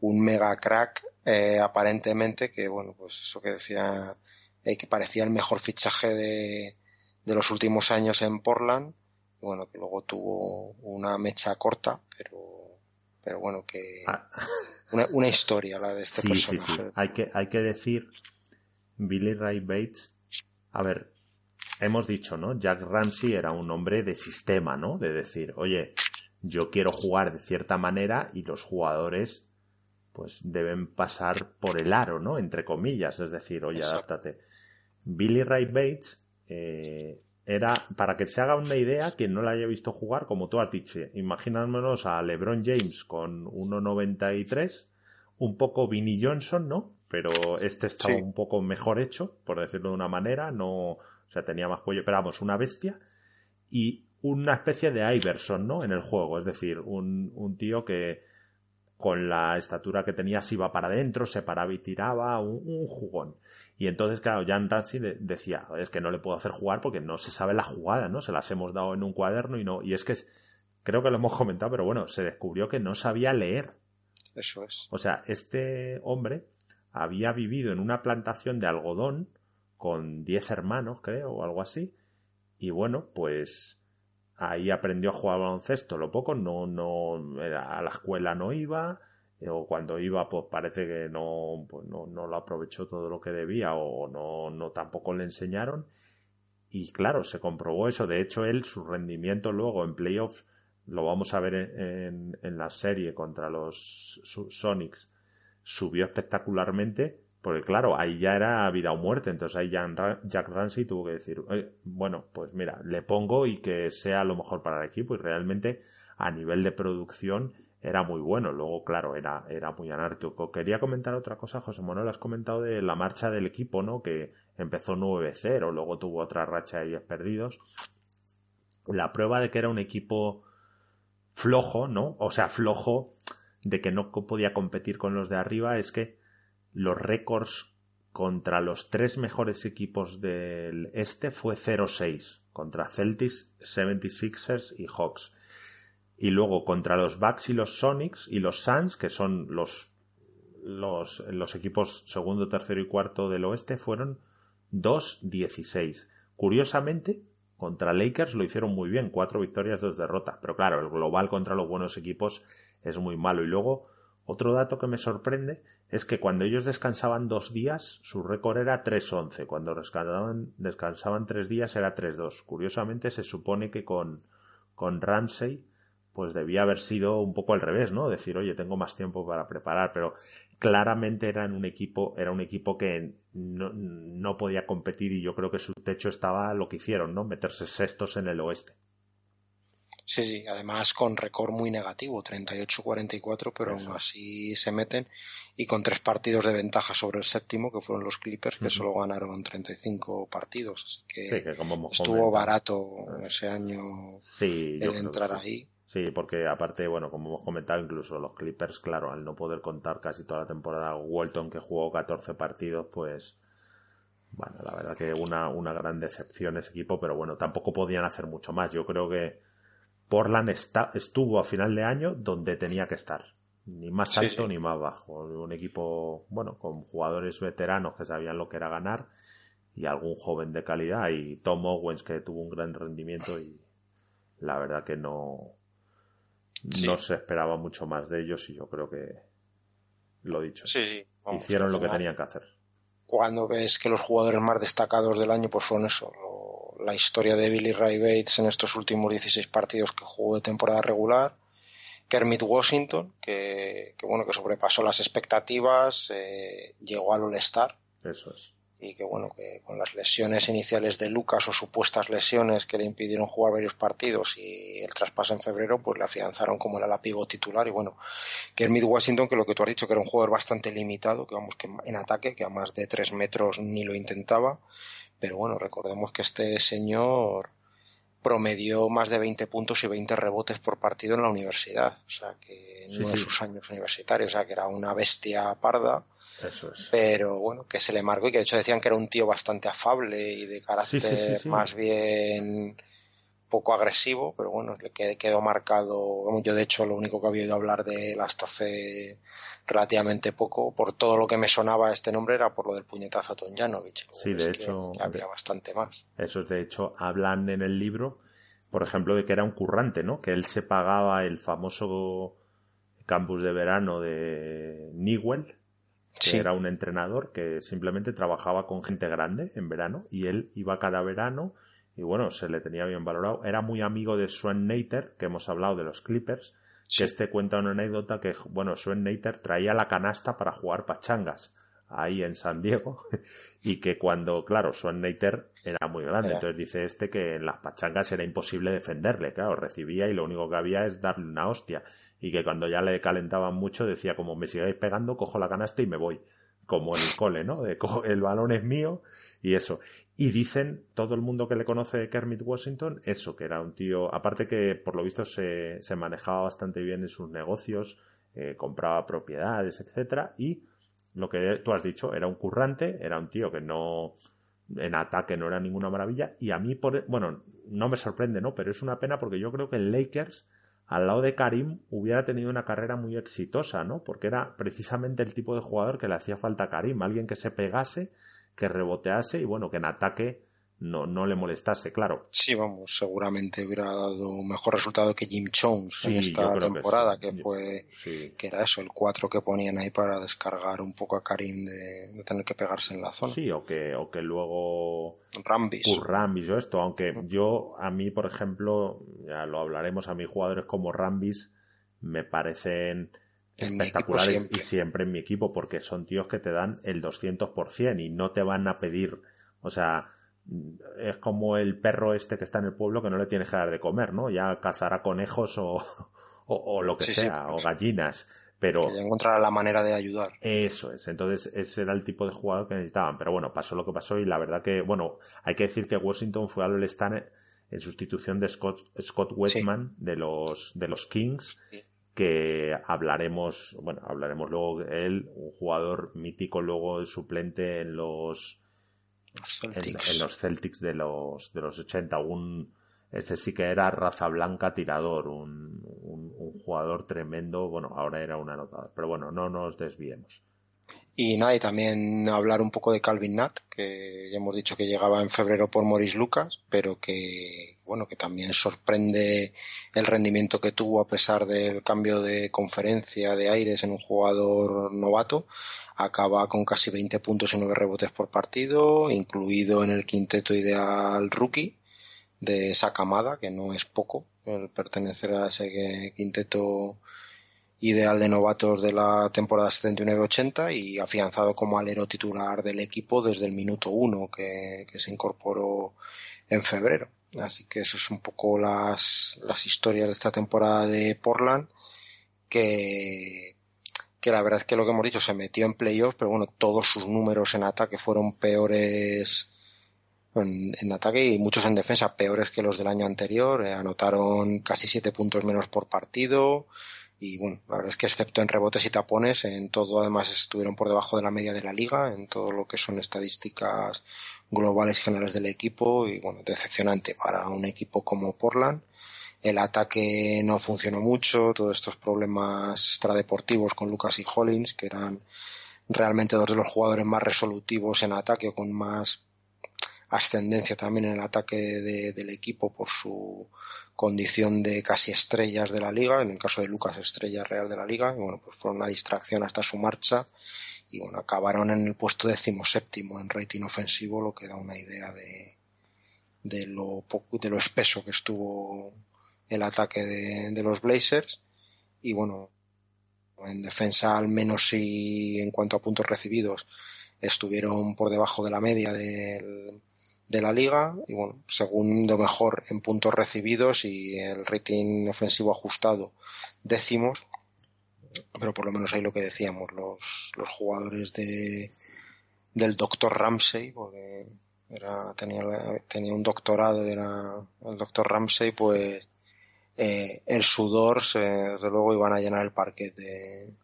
un mega crack, eh, aparentemente, que bueno, pues eso que decía, eh, que parecía el mejor fichaje de, de los últimos años en Portland, bueno, que luego tuvo una mecha corta, pero, pero bueno, que ah. una, una, historia la de este personaje. Sí, sí. Hay que, hay que decir Billy Ray Bates, a ver, hemos dicho, ¿no? Jack Ramsey era un hombre de sistema, ¿no? De decir, oye, yo quiero jugar de cierta manera y los jugadores pues deben pasar por el aro, ¿no? Entre comillas, es decir, oye, adáptate. Billy Ray Bates eh, era, para que se haga una idea, quien no la haya visto jugar, como tú has dicho, imaginémonos a LeBron James con 1.93, un poco Vinnie Johnson, ¿no? pero este estaba un poco mejor hecho, por decirlo de una manera, no, o sea, tenía más cuello, pero vamos, una bestia y una especie de Iverson, ¿no? En el juego, es decir, un, un tío que con la estatura que tenía se iba para adentro, se paraba y tiraba, un, jugón. Y entonces, claro, Jan Ramsey decía, es que no le puedo hacer jugar porque no se sabe la jugada, ¿no? Se las hemos dado en un cuaderno y no, y es que creo que lo hemos comentado, pero bueno, se descubrió que no sabía leer. Eso es. O sea, este hombre había vivido en una plantación de algodón con diez hermanos, creo, o algo así. Y bueno, pues ahí aprendió a jugar baloncesto lo poco, no, no, a la escuela no iba, eh, o cuando iba, pues parece que no, pues no, no lo aprovechó todo lo que debía, o no, no tampoco le enseñaron. Y claro, se comprobó eso. De hecho, él, su rendimiento luego en playoffs, lo vamos a ver en, en la serie contra los Sonics, subió espectacularmente, porque claro, ahí ya era vida o muerte, entonces ahí Jack Ramsey tuvo que decir, bueno, pues mira, le pongo y que sea lo mejor para el equipo y realmente a nivel de producción era muy bueno. Luego, claro, era, era muy anárquico. Quería comentar otra cosa, José Manuel, has comentado de la marcha del equipo, ¿no? Que empezó 9-0, luego tuvo otra racha de 10 perdidos. La prueba de que era un equipo flojo, ¿no? O sea, flojo de que no podía competir con los de arriba es que los récords contra los tres mejores equipos del este fue 0-6 contra Celtics, 76ers y Hawks. Y luego contra los Bucks y los Sonics y los Suns, que son los, los, los equipos segundo, tercero y cuarto del oeste, fueron 2-16. Curiosamente, contra Lakers lo hicieron muy bien, cuatro victorias, dos derrotas. Pero claro, el global contra los buenos equipos es muy malo. Y luego, otro dato que me sorprende es que cuando ellos descansaban dos días, su récord era 3-11. Cuando descansaban, descansaban tres días era 3-2. Curiosamente, se supone que con, con Ramsey, pues debía haber sido un poco al revés, ¿no? Decir, oye, tengo más tiempo para preparar, pero claramente era un equipo, era un equipo que no, no podía competir y yo creo que su techo estaba lo que hicieron, ¿no? Meterse sextos en el oeste. Sí, sí, además con récord muy negativo, 38-44, pero aún así se meten y con tres partidos de ventaja sobre el séptimo, que fueron los Clippers, que solo ganaron 35 partidos. Así que, estuvo barato ese año el entrar ahí. Sí, porque aparte, bueno, como hemos comentado, incluso los Clippers, claro, al no poder contar casi toda la temporada Walton, que jugó 14 partidos, pues, bueno, la verdad que una, una gran decepción ese equipo, pero bueno, tampoco podían hacer mucho más. Yo creo que Portland estuvo a final de año donde tenía que estar. Ni más alto ni más bajo. Un equipo, bueno, con jugadores veteranos que sabían lo que era ganar y algún joven de calidad y Tom Owens que tuvo un gran rendimiento y la verdad que no, no se esperaba mucho más de ellos y yo creo que lo dicho. hicieron lo que tenían que hacer. Cuando ves que los jugadores más destacados del año pues fueron eso, la historia de Billy Ray Bates en estos últimos 16 partidos que jugó de temporada regular, Kermit Washington, que, bueno, que sobrepasó las expectativas, eh, llegó al All-Star. Eso es. Y que bueno, que con las lesiones iniciales de Lucas o supuestas lesiones que le impidieron jugar varios partidos y el traspaso en febrero, pues le afianzaron como era la pivo titular. Y bueno, que el Mid Washington, que lo que tú has dicho, que era un jugador bastante limitado, que vamos, que en ataque, que a más de tres metros ni lo intentaba, pero bueno, recordemos que este señor promedió más de 20 puntos y 20 rebotes por partido en la universidad, o sea que en sus años universitarios, o sea que era una bestia parda. Eso es. Pero bueno, que se le marcó y que de hecho decían que era un tío bastante afable y de carácter más bien poco agresivo, pero bueno, le quedó marcado. Yo de hecho lo único que había oído hablar de él hasta hace relativamente poco, por todo lo que me sonaba este nombre era por lo del puñetazo a Tonjanovic. Sí, de hecho. había bastante más. Eso es, de hecho, hablan en el libro, por ejemplo, de que era un currante, ¿no? Que él se pagaba el famoso campus de verano de Newell que era un entrenador que simplemente trabajaba con gente grande en verano y él iba cada verano y bueno, se le tenía bien valorado. Era muy amigo de Swan Nater, que hemos hablado de los Clippers, que este cuenta una anécdota que, bueno, Swan Nater traía la canasta para jugar pachangas ahí en San Diego *laughs* y que cuando, claro, Swan Nater era muy grande, entonces dice este que en las pachangas era imposible defenderle, claro, recibía y lo único que había es darle una hostia y que cuando ya le calentaban mucho decía como me sigáis pegando, cojo la canasta y me voy. Como en el cole, ¿no? De, el balón es mío y eso. Y dicen todo el mundo que le conoce de Kermit Washington eso, que era un tío, aparte que por lo visto se, se manejaba bastante bien en sus negocios, eh, compraba propiedades, etcétera, y lo que tú has dicho, era un currante, era un tío que no, en ataque no era ninguna maravilla, y a mí, por, bueno, no me sorprende, ¿no? Pero es una pena porque yo creo que el Lakers al lado de Karim hubiera tenido una carrera muy exitosa, ¿no? Porque era precisamente el tipo de jugador que le hacía falta a Karim, alguien que se pegase, que rebotease y bueno, que en ataque no, no le molestase, claro. Sí, vamos, seguramente hubiera dado un mejor resultado que Jim Jones en esta temporada, que, fue, que era eso, el 4 que ponían ahí para descargar un poco a Karim de, tener que pegarse en la zona. Sí, o que, o que luego... Rambis. Rambis o esto, aunque yo, a mí, por ejemplo, ya lo hablaremos, a mis jugadores como Rambis me parecen espectaculares y siempre en mi equipo porque son tíos que te dan el 200% y no te van a pedir, o sea, es como el perro este que está en el pueblo que no le tienes que dar de comer, ¿no? Ya cazará conejos o, o, lo que sea, o gallinas, pero... Que ya encontrará la manera de ayudar. Eso es, entonces ese era el tipo de jugador que necesitaban, pero bueno, pasó lo que pasó y la verdad que, bueno, hay que decir que Washington fue al All-Star en sustitución de Scott, Scott Wetman de los, de los Kings, que hablaremos, bueno, hablaremos luego de él, un jugador mítico luego suplente en los en, los Celtics de los, de los 80. Un, este sí que era raza blanca tirador, un, un, jugador tremendo. Bueno, ahora era una nota, pero bueno, no nos desviemos. Y nada, y también hablar un poco de Calvin Nat, que ya hemos dicho que llegaba en febrero por Maurice Lucas, pero que, bueno, que también sorprende el rendimiento que tuvo a pesar del cambio de conferencia de aires en un jugador novato. Acaba con casi 20 puntos y 9 rebotes por partido, incluido en el quinteto ideal rookie de Sakamada, que no es poco el pertenecer a ese quinteto ideal de novatos de la temporada 79-80 y afianzado como alero titular del equipo desde el minuto uno que, se incorporó en febrero. Así que eso es un poco las, las historias de esta temporada de Portland, que, que la verdad es que lo que hemos dicho se metió en playoffs, pero bueno, todos sus números en ataque fueron peores en, ataque y muchos en defensa peores que los del año anterior. Eh, anotaron casi siete puntos menos por partido y bueno, la verdad es que excepto en rebotes y tapones, en todo además estuvieron por debajo de la media de la liga, en todo lo que son estadísticas globales generales del equipo y bueno, decepcionante para un equipo como Portland. El ataque no funcionó mucho, todos estos problemas extradeportivos con Lucas y Hollins, que eran realmente dos de los jugadores más resolutivos en ataque o con más ascendencia también en el ataque del equipo por su condición de casi estrellas de la liga, en el caso de Lucas estrella real de la liga, y bueno, pues fue una distracción hasta su marcha y bueno, acabaron en el puesto séptimo en rating ofensivo, lo que da una idea de, de lo de lo espeso que estuvo el ataque de los Blazers y bueno, en defensa al menos si en cuanto a puntos recibidos estuvieron por debajo de la media del, de la liga y bueno, segundo mejor en puntos recibidos y el rating ofensivo ajustado décimos, pero por lo menos ahí lo que decíamos, los, los jugadores de del doctor Ramsey, porque era, tenía, tenía un doctorado, era el doctor Ramsey, pues eh, el sudor, se, desde luego, iban a llenar el parque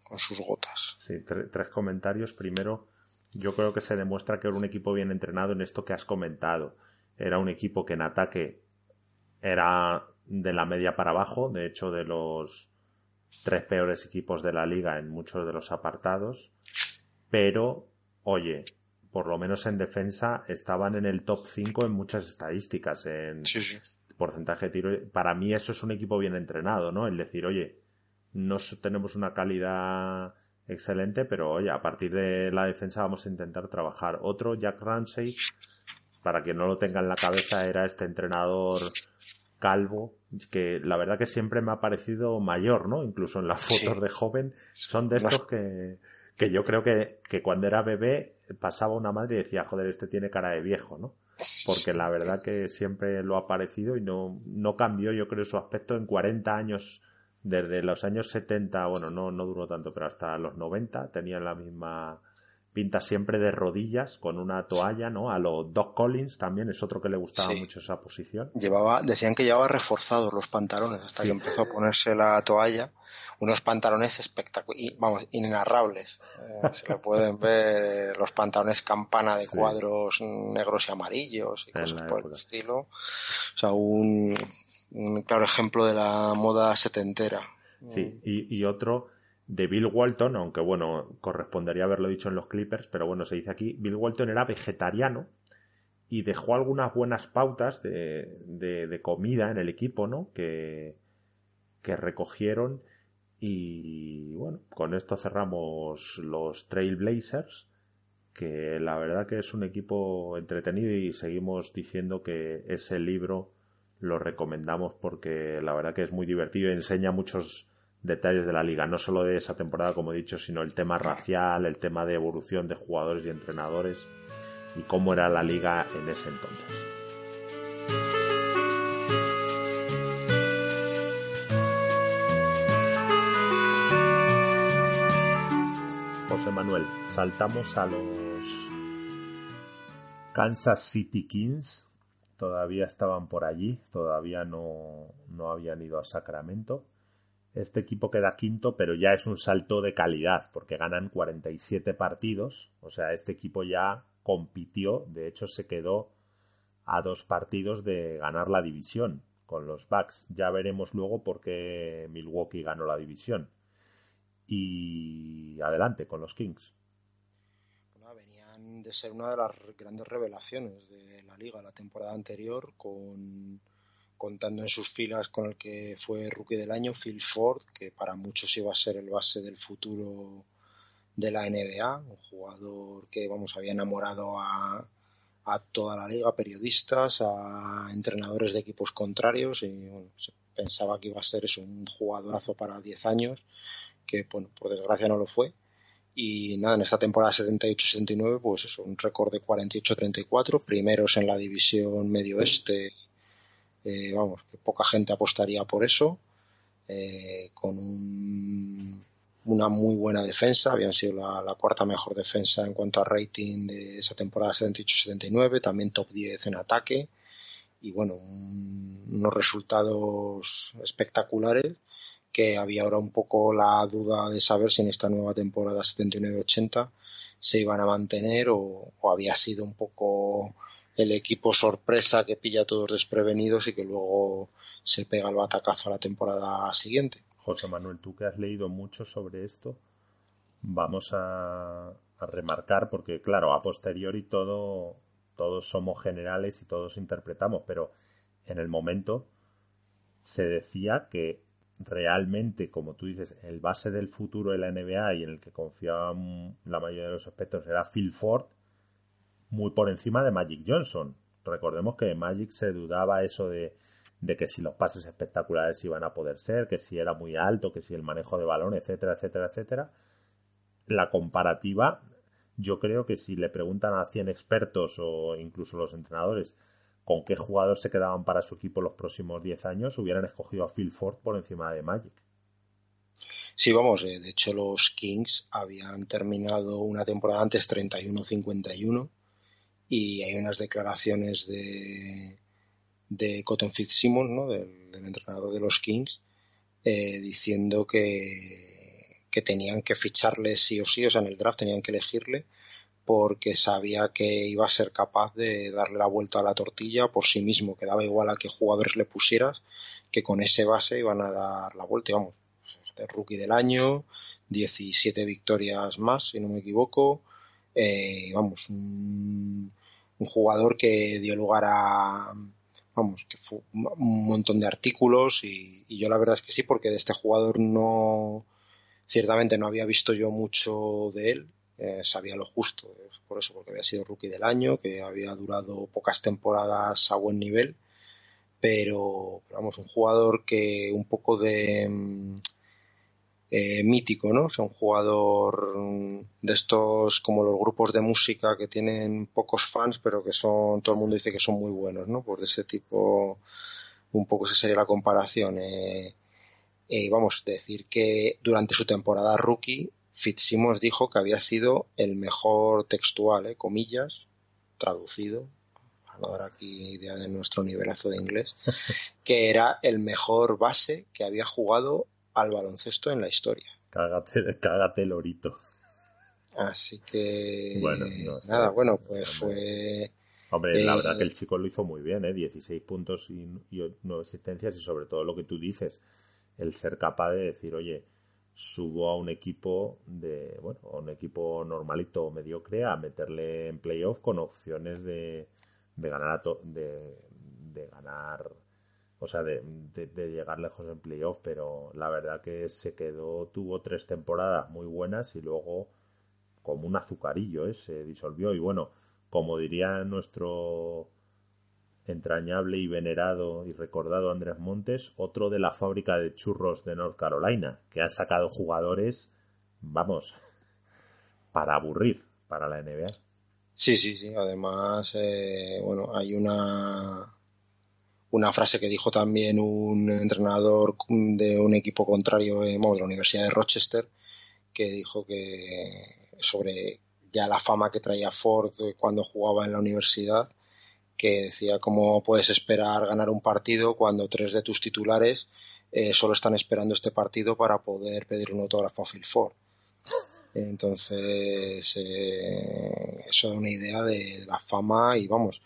con sus gotas. Sí, tres comentarios. Primero, yo creo que se demuestra que era un equipo bien entrenado en esto que has comentado. Era un equipo que en ataque era de la media para abajo, de hecho de los tres peores equipos de la liga en muchos de los apartados, pero oye, por lo menos en defensa estaban en el top 5 en muchas estadísticas, en porcentaje de tiro. Para mí eso es un equipo bien entrenado, ¿no? El decir, oye, no tenemos una calidad excelente, pero oye, a partir de la defensa vamos a intentar trabajar. Otro, Jack Ramsey, para que no lo tenga en la cabeza, era este entrenador calvo, que la verdad que siempre me ha parecido mayor, ¿no? Incluso en las fotos de joven, son de estos que, que yo creo que, que cuando era bebé pasaba una madre y decía, joder, este tiene cara de viejo, ¿no? Porque la verdad que siempre lo ha parecido y no, no cambió, yo creo, su aspecto en 40 años desde los años 70, bueno, no, no duró tanto, pero hasta los 90 tenía la misma pinta siempre de rodillas con una toalla, ¿no? A los Doc Collins también es otro que le gustaba mucho esa posición. Llevaba, decían que llevaba reforzados los pantalones hasta que empezó a ponerse la toalla. Unos pantalones espectaculares, vamos, inenarrables. Eh, se le pueden *laughs* ver los pantalones campana de cuadros negros y amarillos y cosas por el estilo. O sea, un, un claro ejemplo de la moda setentera. Sí, y, otro de Bill Walton, aunque bueno, correspondería haberlo dicho en los Clippers, pero bueno, se dice aquí, Bill Walton era vegetariano y dejó algunas buenas pautas de, de, comida en el equipo, ¿no? Que, que recogieron y bueno, con esto cerramos los Trailblazers, que la verdad que es un equipo entretenido y seguimos diciendo que ese libro lo recomendamos porque la verdad que es muy divertido y enseña muchos detalles de la liga, no solo de esa temporada como he dicho, sino el tema racial, el tema de evolución de jugadores y entrenadores y cómo era la liga en ese entonces. José Manuel, saltamos a los Kansas City Kings todavía estaban por allí, todavía no, no habían ido a Sacramento. Este equipo queda quinto, pero ya es un salto de calidad, porque ganan 47 partidos. O sea, este equipo ya compitió, de hecho se quedó a dos partidos de ganar la división con los Bucks. Ya veremos luego por qué Milwaukee ganó la división. Y adelante con los Kings de ser una de las grandes revelaciones de la liga la temporada anterior, con, contando en sus filas con el que fue rookie del año, Phil Ford, que para muchos iba a ser el base del futuro de la NBA, un jugador que vamos había enamorado a, a toda la liga, periodistas, a entrenadores de equipos contrarios y se pensaba que iba a ser eso, un jugadorazo para 10 años, que bueno, por desgracia no lo fue y nada, en esta temporada 78-79, pues eso, un récord de 48-34, primeros en la división medio oeste. Eh, vamos, que poca gente apostaría por eso, eh, con una muy buena defensa, habían sido la, cuarta mejor defensa en cuanto a rating de esa temporada 78-79, también top 10 en ataque, y bueno, unos resultados espectaculares que había ahora un poco la duda de saber si en esta nueva temporada 79-80 se iban a mantener o, había sido un poco el equipo sorpresa que pilla a todos desprevenidos y que luego se pega el batacazo a la temporada siguiente. José Manuel, tú que has leído mucho sobre esto, vamos a, a remarcar, porque claro, a posteriori todo, todos somos generales y todos interpretamos, pero en el momento se decía que realmente, como tú dices, el base del futuro de la NBA y en el que confiaban la mayoría de los aspectos era Phil Ford, muy por encima de Magic Johnson. Recordemos que Magic se dudaba eso de, de que si los pases espectaculares iban a poder ser, que si era muy alto, que si el manejo de balón, etcétera, etcétera, etcétera. La comparativa, yo creo que si le preguntan a 100 expertos o incluso los entrenadores con qué jugador se quedaban para su equipo los próximos 10 años, hubieran escogido a Phil Ford por encima de Magic. Sí, vamos, eh, de hecho los Kings habían terminado una temporada antes 31-51 y hay unas declaraciones de, de Cotton Fitzsimmons, ¿no? del, entrenador de los Kings, eh, diciendo que, que tenían que ficharle sí o sí, o sea, en el draft tenían que elegirle porque sabía que iba a ser capaz de darle la vuelta a la tortilla por sí mismo, que daba igual a qué jugadores le pusieras, que con ese base iban a dar la vuelta, y vamos, de rookie del año, 17 victorias más, si no me equivoco, eh, vamos, un, jugador que dio lugar a, vamos, que fue un montón de artículos y, y, yo la verdad es que sí, porque de este jugador no, ciertamente no había visto yo mucho de él, eh, sabía lo justo, por eso, porque había sido rookie del año, que había durado pocas temporadas a buen nivel, pero, vamos, un jugador que un poco de mm, eh, mítico, ¿no? O un jugador mm, de estos como los grupos de música que tienen pocos fans, pero que son, todo el mundo dice que son muy buenos, ¿no? Pues ese tipo, un poco esa sería la comparación. Eh, eh, vamos, decir que durante su temporada rookie Fitzsimmons dijo que había sido el mejor textual, ¿eh? comillas, traducido, para no dar aquí idea de nuestro nivelazo de inglés, *laughs* que era el mejor base que había jugado al baloncesto en la historia. Cágate, cágate lorito. Así que bueno, nada, bueno, pues fue Hombre, la verdad que el chico lo hizo muy bien, ¿eh? 16 puntos y, y 9 asistencias y sobre todo lo que tú dices, el ser capaz de decir, oye, subo a un equipo de, bueno, a un equipo normalito o mediocre a meterle en playoff con opciones de, de ganar de, de, ganar o sea de, de, llegar lejos en playoff pero la verdad que se quedó tuvo tres temporadas muy buenas y luego como un azucarillo ¿eh? se disolvió y bueno como diría nuestro entrañable y venerado y recordado Andrés Montes, otro de la fábrica de churros de North Carolina, que han sacado jugadores, vamos, para aburrir para la NBA. Sí, sí, sí. Además, eh, bueno, hay una una frase que dijo también un entrenador de un equipo contrario de la Universidad de Rochester, que dijo que sobre ya la fama que traía Ford cuando jugaba en la universidad, que decía cómo puedes esperar ganar un partido cuando tres de tus titulares eh, solo están esperando este partido para poder pedir un autógrafo a Phil Ford. Entonces, eh, eso da una idea de la fama y vamos,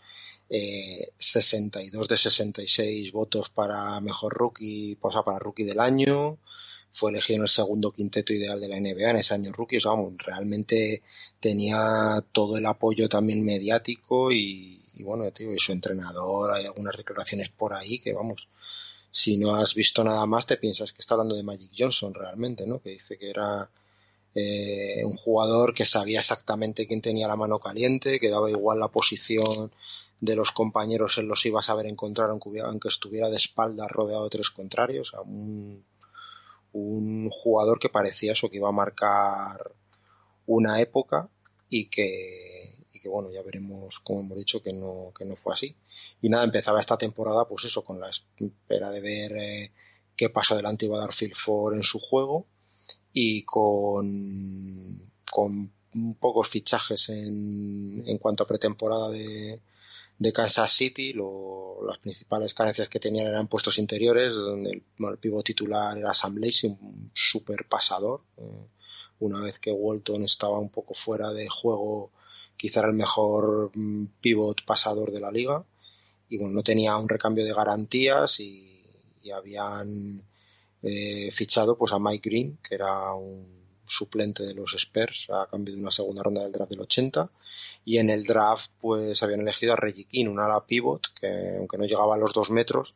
eh, 62 de 66 votos para mejor rookie, o para rookie del año, fue elegido en el segundo quinteto ideal de la NBA en ese año rookie. Vamos, realmente tenía todo el apoyo también mediático y, bueno, tío, y su entrenador, hay algunas declaraciones por ahí que vamos, si no has visto nada más te piensas que está hablando de Magic Johnson realmente, ¿no? Que dice que era eh, un jugador que sabía exactamente quién tenía la mano caliente, que daba igual la posición de los compañeros, él los iba a saber encontrar aunque, estuviera de espaldas rodeado de tres contrarios, sea, un un jugador que parecía eso, que iba a marcar una época y que, que bueno, ya veremos, como hemos dicho, que no, que no fue así. Y nada, empezaba esta temporada, pues eso, con la espera de ver eh, qué paso adelante iba a dar Phil Ford en su juego y con, con pocos fichajes en, en cuanto a pretemporada de, de Kansas City. las principales carencias que tenían eran puestos interiores, donde el, el pivot titular era Sam Lacey, un super pasador. Eh, una vez que Walton estaba un poco fuera de juego, quizá era el mejor mm, pivot pasador de la liga. Y bueno, no tenía un recambio de garantías y, habían eh, fichado pues a Mike Green, que era un suplente de los Spurs a cambio de una segunda ronda del draft del 80 y en el draft pues habían elegido a Reggie King, un ala pivot que aunque no llegaba a los dos metros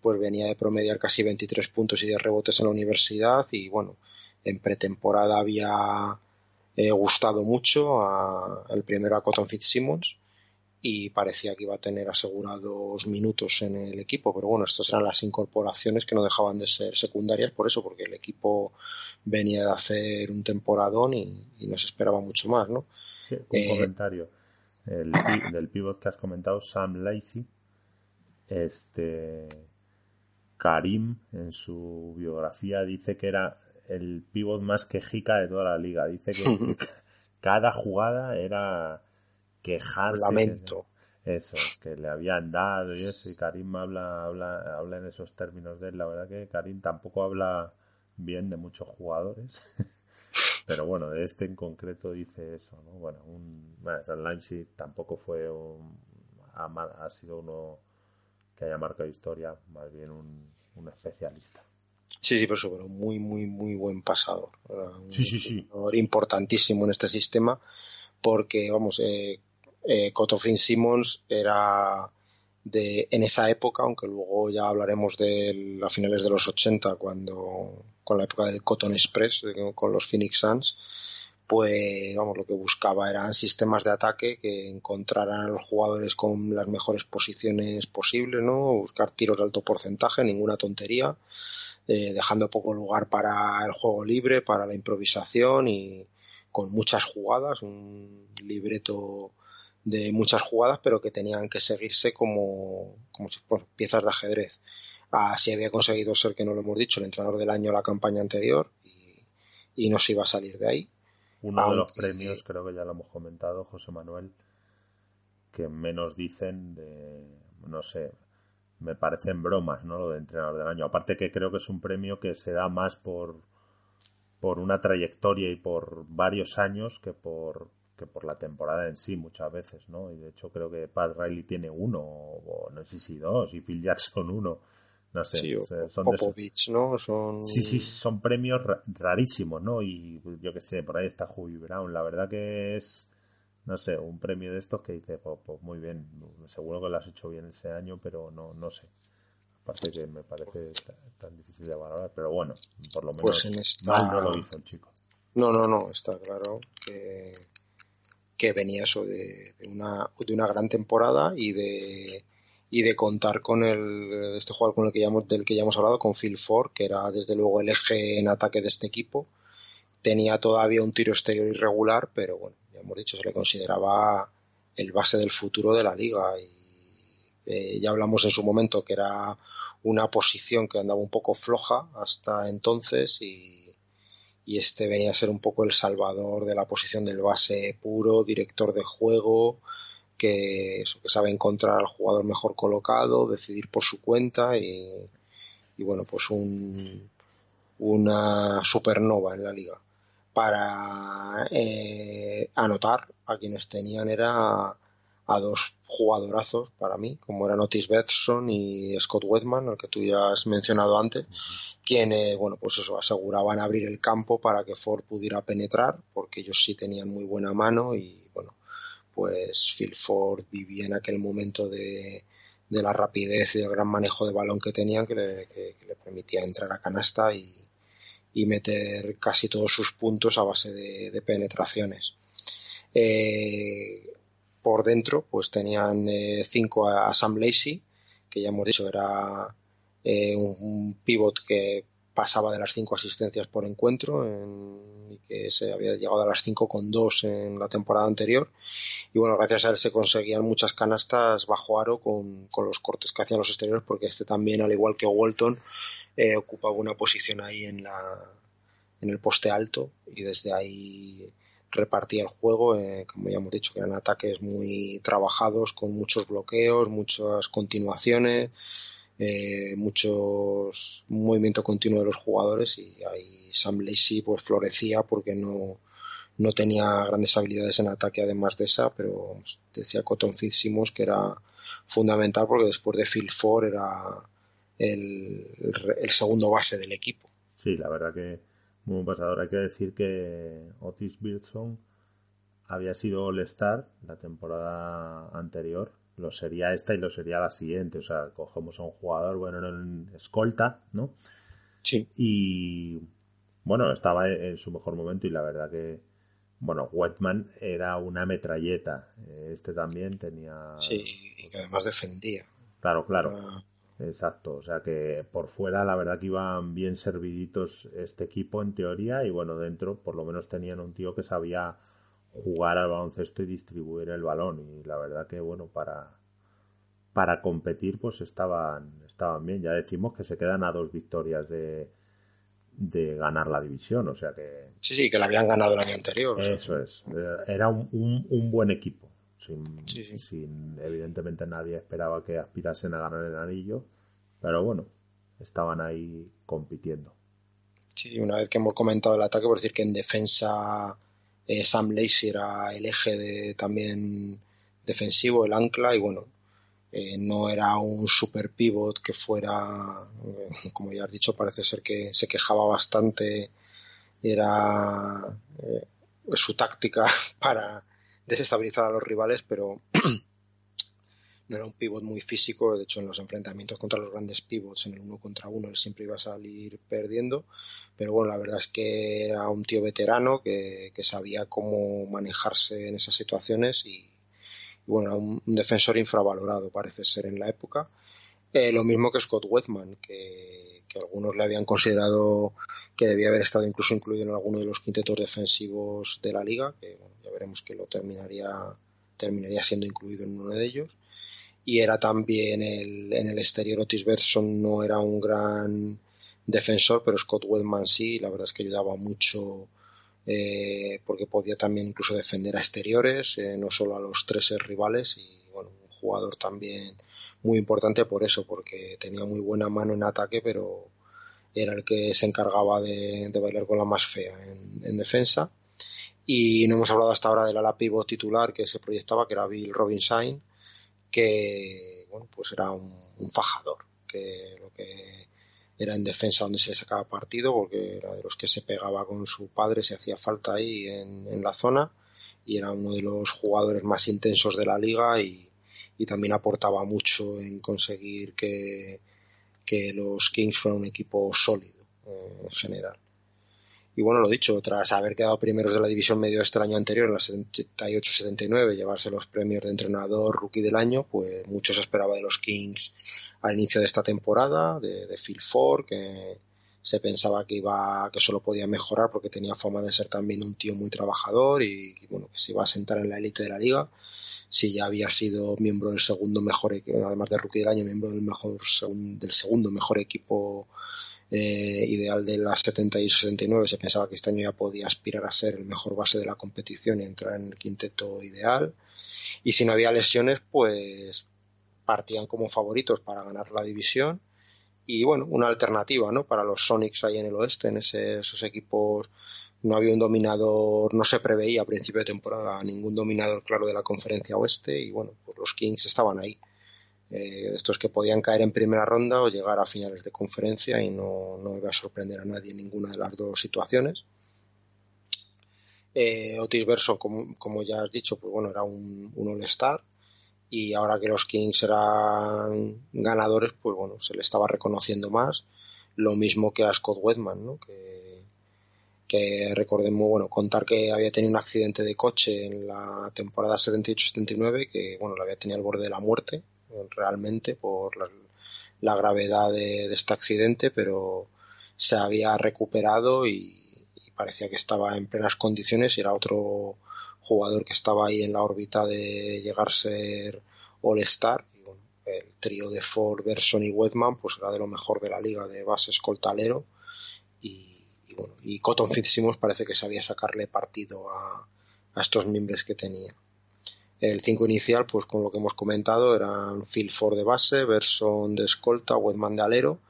pues venía de promediar casi 23 puntos y 10 rebotes en la universidad. Y bueno en pretemporada había eh, gustado mucho a, el primero a Cotton Fitzsimmons y parecía que iba a tener asegurados minutos en el equipo, pero bueno, estas eran las incorporaciones que no dejaban de ser secundarias por eso, porque el equipo venía de hacer un temporadón y, no se esperaba mucho más, ¿no? Sí, un eh, comentario el, del pivot que has comentado, Sam Lacey, este Karim en su biografía dice que era el pivot más quejica de toda la liga, dice que *laughs* cada jugada era quejarse. Lamento. eso, que le habían dado y eso, y Karim habla, habla, habla en esos términos de él. La verdad que Karim tampoco habla bien de muchos jugadores. *laughs* Pero bueno, de este en concreto dice eso, ¿no? Bueno, un, bueno tampoco fue un, ha, sido uno que haya marcado historia, más bien un, un especialista. Sí, sí, por eso, pero muy, muy, muy buen pasador. sí, sí, sí. Importantísimo en este sistema porque, vamos, eh, eh, Simmons era de, en esa época, aunque luego ya hablaremos de a finales de los 80, cuando, con la época del Cotton Express, con los Phoenix Suns, pues vamos, lo que buscaba eran sistemas de ataque que encontraran a los jugadores con las mejores posiciones posibles, ¿no? Buscar tiros de alto porcentaje, ninguna tontería, eh, dejando poco lugar para el juego libre, para la improvisación y con muchas jugadas, un libreto de muchas jugadas, pero que tenían que seguirse como, como si piezas de ajedrez. Así había conseguido ser, que no lo hemos dicho, el entrenador del año la campaña anterior y, y no se iba a salir de ahí. Uno de los premios, creo que ya lo hemos comentado, José Manuel, que menos dicen de, no sé, me parecen bromas, ¿no? Lo de entrenador del año. Aparte que creo que es un premio que se da más por, por una trayectoria y por varios años que por, que por la temporada en sí muchas veces, ¿no? Y de hecho creo que Pat Riley tiene uno, o no sé si dos, y Phil Jackson uno. No sé, son Popovich, ¿no? Son... Sí, sí, son premios rarísimos, ¿no? Y yo qué sé, por ahí está Huey Brown. La verdad que es, no sé, un premio de estos que dice, pues, pues, muy bien, seguro que lo has hecho bien ese año, pero no, no sé. Aparte que me parece tan difícil de valorar, pero bueno, por lo pues menos mal no lo hizo el chico. No, no, no, está claro que que venía eso de, una, de una gran temporada y de y de contar con el este jugador con el que ya hemos, del que ya hemos hablado con Phil Ford que era desde luego el eje en ataque de este equipo. Tenía todavía un tiro exterior irregular pero bueno ya hemos dicho se le consideraba el base del futuro de la liga y eh, ya hablamos en su momento que era una posición que andaba un poco floja hasta entonces y y este venía a ser un poco el salvador de la posición del base puro, director de juego, que, que sabe encontrar al jugador mejor colocado, decidir por su cuenta y, bueno, pues un, una supernova en la liga. Para eh, anotar a quienes tenían era a dos jugadorazos para mí, como eran Otis Betson y Scott Wedman, al que tú ya has mencionado antes, quienes, bueno, pues eso, aseguraban abrir el campo para que Ford pudiera penetrar, porque ellos sí tenían muy buena mano y, bueno, pues Phil Ford vivía en aquel momento de, de la rapidez y del gran manejo de balón que tenían que le, le permitía entrar a canasta y, y, meter casi todos sus puntos a base de, de penetraciones. Eh, por dentro pues tenían eh, cinco a, Sam Lacey, que ya hemos dicho era eh, un, pivot que pasaba de las cinco asistencias por encuentro y que se había llegado a las cinco con dos en la temporada anterior. Y bueno gracias a él se conseguían muchas canastas bajo aro con, los cortes que hacían los exteriores porque este también al igual que Walton eh, ocupaba una posición ahí en la en el poste alto y desde ahí repartía el juego, eh, como ya hemos dicho, que eran ataques muy trabajados, con muchos bloqueos, muchas continuaciones, eh, muchos movimiento continuo de los jugadores y ahí Sam Lacey pues florecía porque no, no tenía grandes habilidades en ataque además de esa, pero decía Cotton Fitzsimmons que era fundamental porque después de Phil Ford era el, el segundo base del equipo. Sí, la verdad que muy pasador. Hay que decir que Otis Wilson había sido All-Star la temporada anterior. Lo sería esta y lo sería la siguiente. O sea, cogemos a un jugador, bueno, en escolta, ¿no? Sí. Y bueno, estaba en su mejor momento y la verdad que, bueno, Wetman era una metralleta. Este también tenía. Sí, y que además defendía. Claro, claro. Exacto, o sea que por fuera la verdad que iban bien serviditos este equipo en teoría y bueno, dentro por lo menos tenían un tío que sabía jugar al baloncesto y distribuir el balón y la verdad que bueno, para para competir pues estaban estaban bien, ya decimos que se quedan a dos victorias de de ganar la división, o sea que Sí, sí, que la habían ganado el año anterior. Eso es, era un, un buen equipo sin, evidentemente nadie esperaba que aspirasen a ganar el anillo, pero bueno, estaban ahí compitiendo. Sí, una vez que hemos comentado el ataque, por decir que en defensa eh, Sam Lacey era el eje de, también defensivo, el ancla, y bueno, eh, no era un super pivot que fuera, eh, como ya has dicho, parece ser que se quejaba bastante, era su táctica *laughs* para desestabilizar a los rivales, pero *clears throat* no era un pivot muy físico. De hecho, en los enfrentamientos contra los grandes pivots, en el uno contra uno, él siempre iba a salir perdiendo. Pero bueno, la verdad es que era un tío veterano que, sabía cómo manejarse en esas situaciones y, bueno, un, defensor infravalorado parece ser en la época. Eh, lo mismo que Scott Wethman, que, que algunos le habían considerado que debía haber estado incluso incluido en alguno de los quintetos defensivos de la liga, que ya veremos que lo terminaría, terminaría siendo incluido en uno de ellos. Y era también el, en el exterior Otis Berson no era un gran defensor, pero Scott Wedman sí, la verdad es que ayudaba mucho eh, porque podía también incluso defender a exteriores, eh, no solo a los tres rivales y bueno, un jugador también muy importante por eso, porque tenía muy buena mano en ataque, pero era el que se encargaba de, bailar con la más fea en, defensa. Y no hemos hablado hasta ahora del ala pivot titular que se proyectaba, que era Bill Robinson, que bueno, pues era un, fajador, que lo que era en defensa donde se sacaba partido, porque era de los que se pegaba con su padre, se hacía falta ahí en, la zona, y era uno de los jugadores más intensos de la liga y también aportaba mucho en conseguir que, que los Kings fueron un equipo sólido eh, en general. Y bueno, lo dicho, tras haber quedado primeros de la división medio este año anterior, en la 78-79, llevarse los premios de entrenador rookie del año, pues mucho se esperaba de los Kings al inicio de esta temporada, de, Phil Ford, que se pensaba que iba, que solo podía mejorar porque tenía fama de ser también un tío muy trabajador y, bueno, que se iba a sentar en la élite de la liga si ya había sido miembro del segundo mejor además de rookie del año, miembro del mejor del segundo mejor equipo eh, ideal de las 70 y 69, se pensaba que este año ya podía aspirar a ser el mejor base de la competición y entrar en el quinteto ideal. Y si no había lesiones, pues partían como favoritos para ganar la división. Y bueno, una alternativa, ¿no? Para los Sonics ahí en el oeste, en esos equipos no había un dominador, no se preveía a principio de temporada ningún dominador claro de la conferencia oeste y bueno, pues los Kings estaban ahí. Eh, estos que podían caer en primera ronda o llegar a finales de conferencia y no, no iba a sorprender a nadie en ninguna de las dos situaciones. Eh, Otis Verso, como, como, ya has dicho, pues bueno, era un, un All-Star y ahora que los Kings eran ganadores, pues bueno, se le estaba reconociendo más. Lo mismo que a Scott Wedman, ¿no? Que que recordemos, bueno, contar que había tenido un accidente de coche en la temporada 78-79, que bueno, lo había tenido al borde de la muerte, realmente, por la, gravedad de, este accidente, pero se había recuperado y, parecía que estaba en plenas condiciones y era otro jugador que estaba ahí en la órbita de llegar a ser All-Star. el trío de Ford, Berson y Wedman pues era de lo mejor de la liga de base escoltalero y, bueno, y Cotton Fitzsimmons parece que sabía sacarle partido a, a estos miembros que tenía. El 5 inicial, pues con lo que hemos comentado, eran Phil Ford de base, Berson de escolta, Wedman de alero,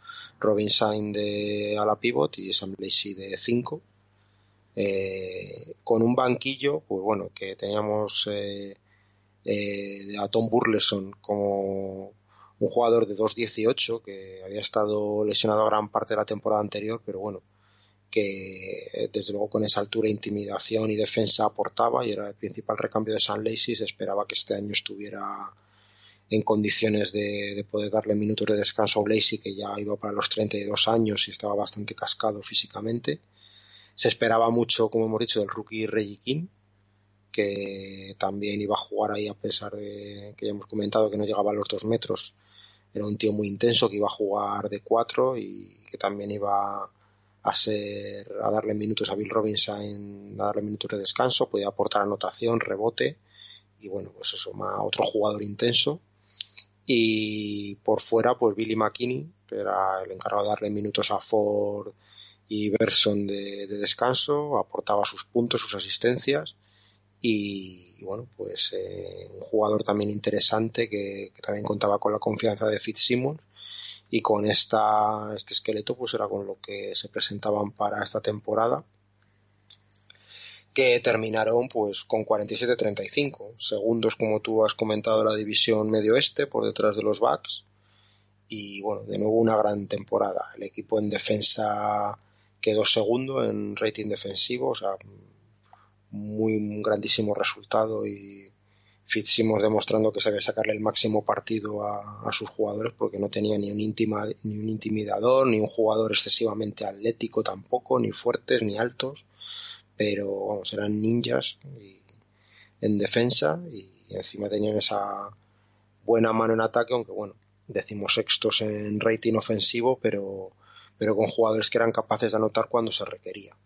Robin Sain de ala pivot y Sam Lacey de 5. Eh, con un banquillo, pues bueno, que teníamos eh, eh, a Tom Burleson como un jugador de 2.18 que había estado lesionado gran parte de la temporada anterior, pero bueno, que desde luego con esa altura intimidación y defensa aportaba y era el principal recambio de San Lacey se esperaba que este año estuviera en condiciones de, poder darle minutos de descanso a Lacey que ya iba para los 32 años y estaba bastante cascado físicamente se esperaba mucho como hemos dicho del rookie Reggie King que también iba a jugar ahí a pesar de que ya hemos comentado que no llegaba a los dos metros era un tío muy intenso que iba a jugar de cuatro y que también iba a ser a darle minutos a Bill Robinson, a darle minutos de descanso, podía aportar anotación, rebote y bueno, pues eso, más otro jugador intenso. Y por fuera, pues Billy McKinney, que era el encargado de darle minutos a Ford y Berson de, descanso, aportaba sus puntos, sus asistencias. Y, bueno, pues eh, un jugador también interesante que, también contaba con la confianza de Fitzsimmons y con esta, este esqueleto pues era con lo que se presentaban para esta temporada que terminaron pues con 47-35 segundos como tú has comentado la división medio oeste por detrás de los Bucks y bueno de nuevo una gran temporada el equipo en defensa quedó segundo en rating defensivo o sea muy un grandísimo resultado y Fitzsimmons demostrando que sabía sacarle el máximo partido a, sus jugadores porque no tenía ni un, ni un intimidador, ni un jugador excesivamente atlético tampoco, ni fuertes, ni altos, pero vamos, eran ninjas en defensa y, encima tenían esa buena mano en ataque, aunque bueno, decimos sextos en rating ofensivo, pero, pero con jugadores que eran capaces de anotar cuando se requería.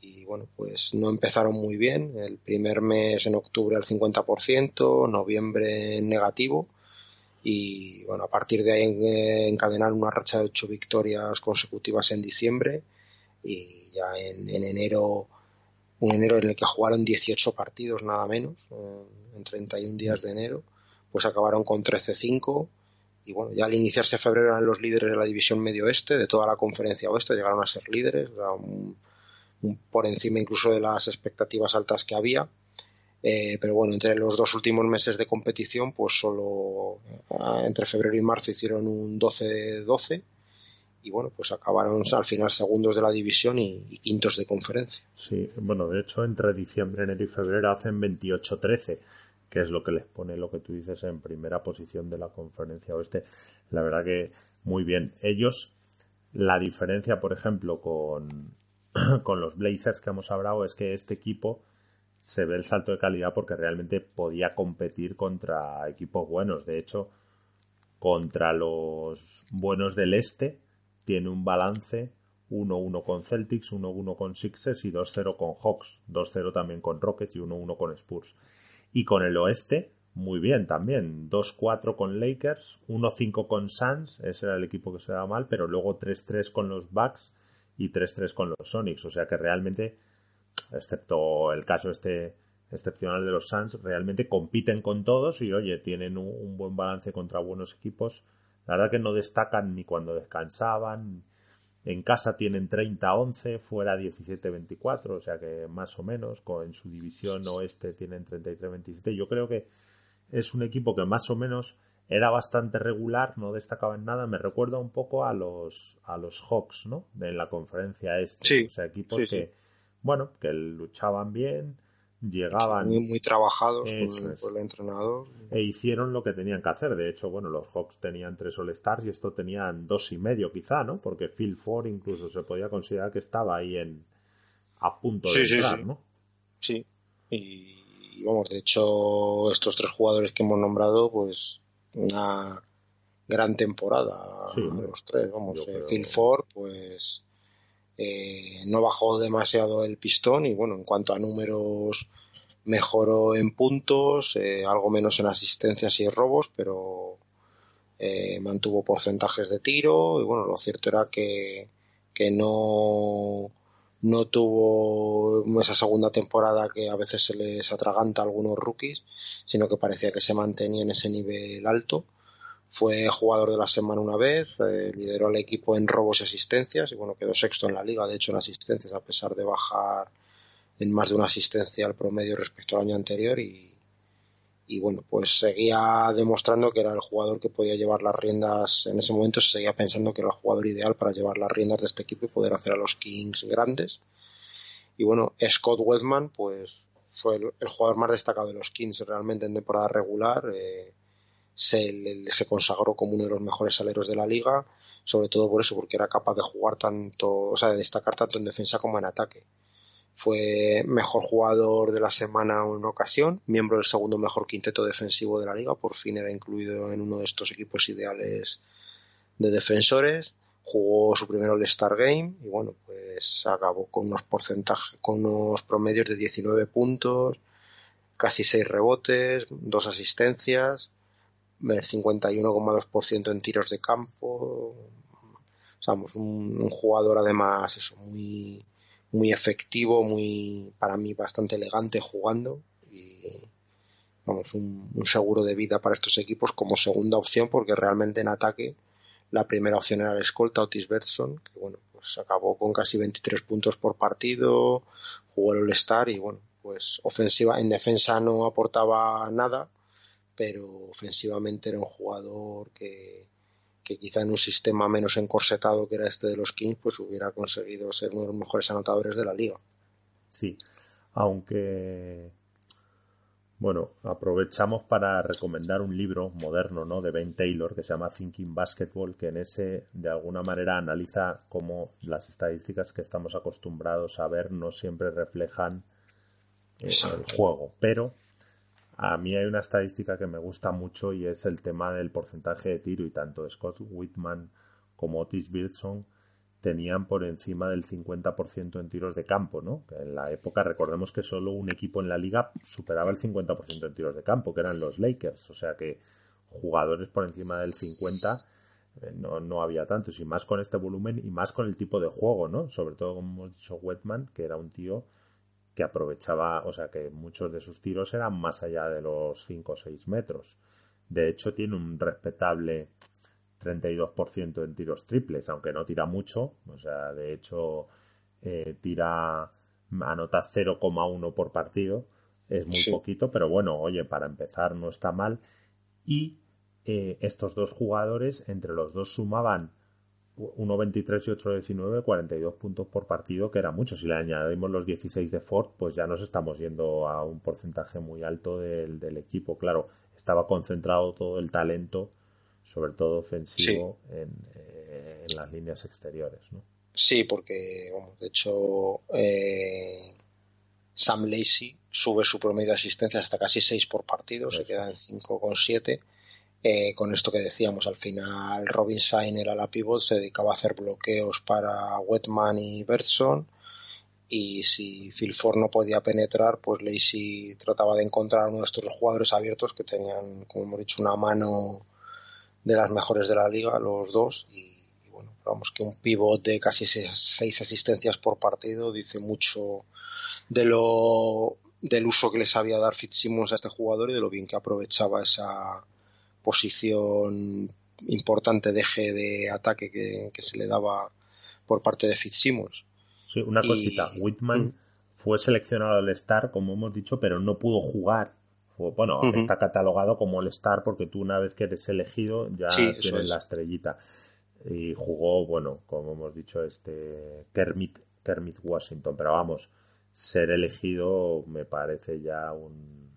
Y bueno, pues no empezaron muy bien. El primer mes en octubre al 50%, noviembre en negativo. Y bueno, a partir de ahí encadenaron una racha de ocho victorias consecutivas en diciembre. Y ya en, enero, un enero en el que jugaron 18 partidos nada menos, en 31 días de enero, pues acabaron con 13-5 y bueno, ya al iniciarse febrero eran los líderes de la división medio oeste, de toda la conferencia oeste, llegaron a ser líderes, por encima incluso de las expectativas altas que había. Eh, pero bueno, entre los dos últimos meses de competición, pues solo eh, entre febrero y marzo hicieron un 12-12 y bueno, pues acabaron al final segundos de la división y, quintos de conferencia. Sí, bueno, de hecho entre diciembre, enero y febrero hacen 28-13, que es lo que les pone lo que tú dices en primera posición de la conferencia oeste. La verdad que muy bien. Ellos, la diferencia, por ejemplo, con, *clears throat* con los Blazers que hemos hablado es que este equipo se ve el salto de calidad porque realmente podía competir contra equipos buenos. De hecho, contra los buenos del este tiene un balance 1-1 con Celtics, 1-1 con Sixers y 2-0 con Hawks, 2-0 también con Rockets y 1-1 con Spurs. Y con el oeste, muy bien también, 2-4 con Lakers, 1-5 con Suns, ese era el equipo que se daba mal, pero luego 3-3 con los Bucks y 3-3 con los Sonics. O sea que realmente, excepto el caso este excepcional de los Suns, realmente compiten con todos y oye, tienen un, buen balance contra buenos equipos. La verdad que no destacan ni cuando descansaban. En casa tienen 30-11, fuera 17-24, o sea que más o menos, en su división oeste tienen 33-27. Yo creo que es un equipo que más o menos era bastante regular, no destacaba en nada. Me recuerda un poco a los, a los Hawks, ¿no? De la conferencia este. o sea, equipos que, bueno, que luchaban bien, llegaban. Muy, muy trabajados por, el entrenador. E hicieron lo que tenían que hacer. De hecho, bueno, los Hawks tenían tres All-Stars y esto tenían dos y medio, quizá, ¿no? Porque Phil Ford incluso se podía considerar que estaba ahí en a punto de entrar, ¿no? Sí. Y vamos, de hecho, estos tres jugadores que hemos nombrado, pues una gran temporada los tres. Vamos, eh, Phil Ford, pues eh, no bajó demasiado el pistón y bueno, en cuanto a números mejoró en puntos, eh, algo menos en asistencias y robos, pero eh, mantuvo porcentajes de tiro y bueno, lo cierto era que, que no, no tuvo esa segunda temporada que a veces se les atraganta a algunos rookies, sino que parecía que se mantenía en ese nivel alto. Fue jugador de la semana una vez, eh, lideró al equipo en robos y asistencias y bueno, quedó sexto en la liga, de hecho en asistencias a pesar de bajar en más de una asistencia al promedio respecto al año anterior y, bueno, pues seguía demostrando que era el jugador que podía llevar las riendas, en ese momento se seguía pensando que era el jugador ideal para llevar las riendas de este equipo y poder hacer a los Kings grandes. Y bueno, Scott Wedman, pues fue el, jugador más destacado de los Kings realmente en temporada regular. Eh, se, se consagró como uno de los mejores aleros de la liga, sobre todo por eso, porque era capaz de jugar tanto, o sea, de destacar tanto en defensa como en ataque. Fue mejor jugador de la semana en una ocasión, miembro del segundo mejor quinteto defensivo de la liga, por fin era incluido en uno de estos equipos ideales de defensores. Jugó su primer All-Star Game y bueno, pues acabó con unos porcentajes, con unos promedios de 19 puntos, casi 6 rebotes, 2 asistencias, el 51,2% en tiros de campo. O un, un jugador además eso, muy muy efectivo, muy para mí bastante elegante jugando y vamos un, seguro de vida para estos equipos como segunda opción porque realmente en ataque la primera opción era el escolta Otis Bertson que bueno pues acabó con casi 23 puntos por partido jugó el All-Star y bueno pues ofensiva en defensa no aportaba nada pero ofensivamente era un jugador que que quizá en un sistema menos encorsetado que era este de los Kings, pues hubiera conseguido ser uno de los mejores anotadores de la liga. Sí, aunque bueno, aprovechamos para recomendar un libro moderno, ¿no? De Ben Taylor que se llama Thinking Basketball, que en ese de alguna manera analiza cómo las estadísticas que estamos acostumbrados a ver no siempre reflejan eh, el juego, pero a mí hay una estadística que me gusta mucho y es el tema del porcentaje de tiro y tanto Scott Whitman como Otis Wilson tenían por encima del 50% en tiros de campo, ¿no? en la época recordemos que solo un equipo en la liga superaba el 50% en tiros de campo, que eran los Lakers, o sea que jugadores por encima del 50 eh, no, no había tantos y más con este volumen y más con el tipo de juego, ¿no? Sobre todo como hemos dicho Whitman, que era un tío que aprovechaba, o sea que muchos de sus tiros eran más allá de los 5 o 6 metros. De hecho, tiene un respetable 32% en tiros triples, aunque no tira mucho. O sea, de hecho, eh, tira, anota 0,1 por partido. Es muy poquito, pero bueno, oye, para empezar no está mal. Y eh, estos dos jugadores, entre los dos sumaban uno 23 y otro 19, 42 puntos por partido, que era mucho. Si le añadimos los 16 de Ford, pues ya nos estamos yendo a un porcentaje muy alto del, equipo. Claro, estaba concentrado todo el talento, sobre todo ofensivo, en, eh, en, las líneas exteriores. ¿no? Sí, porque, de hecho, eh, Sam Lacey sube su promedio de asistencia hasta casi 6 por partido, se queda en 5,7 eh, con esto que decíamos, al final Robin Sainer a la pivot se dedicaba a hacer bloqueos para Wetman y Bertson y si Phil no podía penetrar, pues Lacey trataba de encontrar a uno de estos jugadores abiertos que tenían, como hemos dicho, una mano de las mejores de la liga, los dos, y, bueno, vamos que un pivot de casi seis asistencias por partido dice mucho de lo del uso que le sabía dar Fitzsimmons a este jugador y de lo bien que aprovechaba esa posición importante de eje de ataque que, se le daba por parte de Fitzsimmons. Sí, una cosita. Whitman mm. fue seleccionado al Star, como hemos dicho, pero no pudo jugar. bueno, está catalogado como el Star porque tú una vez que eres elegido ya tienes la estrellita. Y jugó, bueno, como hemos dicho, este Kermit, Kermit Washington. Pero vamos, ser elegido me parece ya un,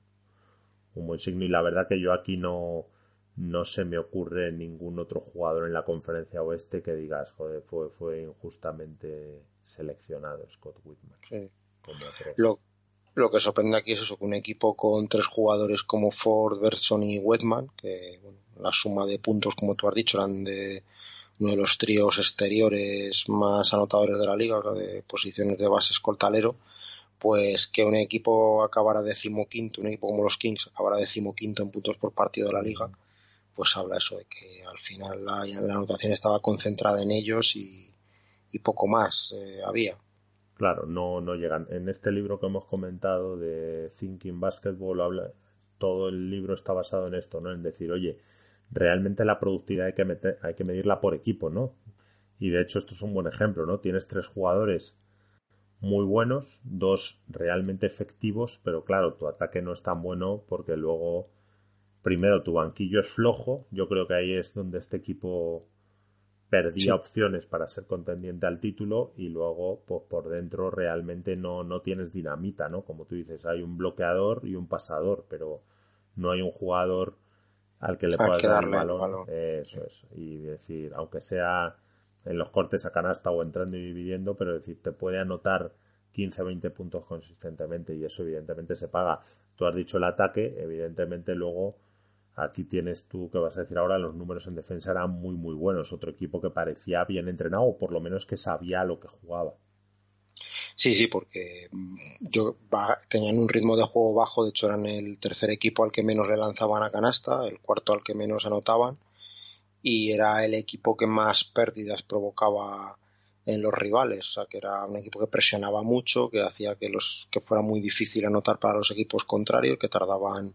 un buen signo. Y la verdad que yo aquí no, no se me ocurre ningún otro jugador en la conferencia oeste que digas, joder, fue, fue injustamente seleccionado Scott Whitman. Sí. Lo, lo, que sorprende aquí es eso, que un equipo con tres jugadores como Ford, Berson y Whitman, que la suma de puntos, como tú has dicho, eran de uno de los tríos exteriores más anotadores de la liga, de posiciones de base escoltalero, pues que un equipo acabara decimoquinto, un equipo como los Kings acabara decimoquinto en puntos por partido de la liga, pues habla eso de que al final la, anotación estaba concentrada en ellos y, poco más eh, había. Claro, no, no llegan. En este libro que hemos comentado de Thinking Basketball, habla, todo el libro está basado en esto, ¿no? En decir, oye, realmente la productividad hay que, meter, hay que medirla por equipo, ¿no? Y de hecho esto es un buen ejemplo, ¿no? Tienes tres jugadores muy buenos, dos realmente efectivos, pero claro, tu ataque no es tan bueno porque luego, primero, tu banquillo es flojo, yo creo que ahí es donde este equipo perdía opciones para ser contendiente al título y luego pues por dentro realmente no, no tienes dinamita, ¿no? Como tú dices, hay un bloqueador y un pasador, pero no hay un jugador al que le pueda dar el balón. Eso es. Y decir, aunque sea en los cortes a canasta o entrando y dividiendo, pero decir, te puede anotar 15 o 20 puntos consistentemente y eso evidentemente se paga. Tú has dicho el ataque, evidentemente luego aquí tienes tú que vas a decir ahora los números en defensa eran muy muy buenos. Otro equipo que parecía bien entrenado o por lo menos que sabía lo que jugaba. Sí, sí, porque mm, yo tenían un ritmo de juego bajo, de hecho eran el tercer equipo al que menos le lanzaban a canasta, el cuarto al que menos anotaban y era el equipo que más pérdidas provocaba en los rivales, o sea que era un equipo que presionaba mucho, que hacía que los que fuera muy difícil anotar para los equipos contrarios, que tardaban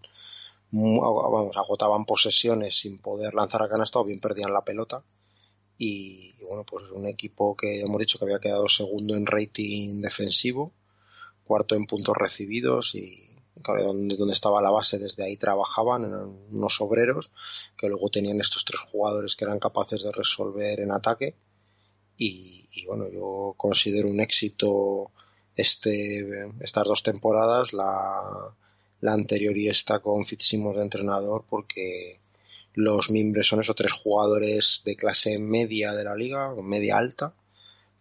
vamos, agotaban posesiones sin poder lanzar a canasta o bien perdían la pelota. Y, bueno, pues un equipo que hemos dicho que había quedado segundo en rating defensivo, cuarto en puntos recibidos y donde, donde estaba la base, desde ahí trabajaban, eran unos obreros que luego tenían estos tres jugadores que eran capaces de resolver en ataque. Y, y bueno, yo considero un éxito este, estas dos temporadas, la, la anterior y esta con Fitzsimmons de entrenador porque los miembros son esos tres jugadores de clase media de la liga, media alta,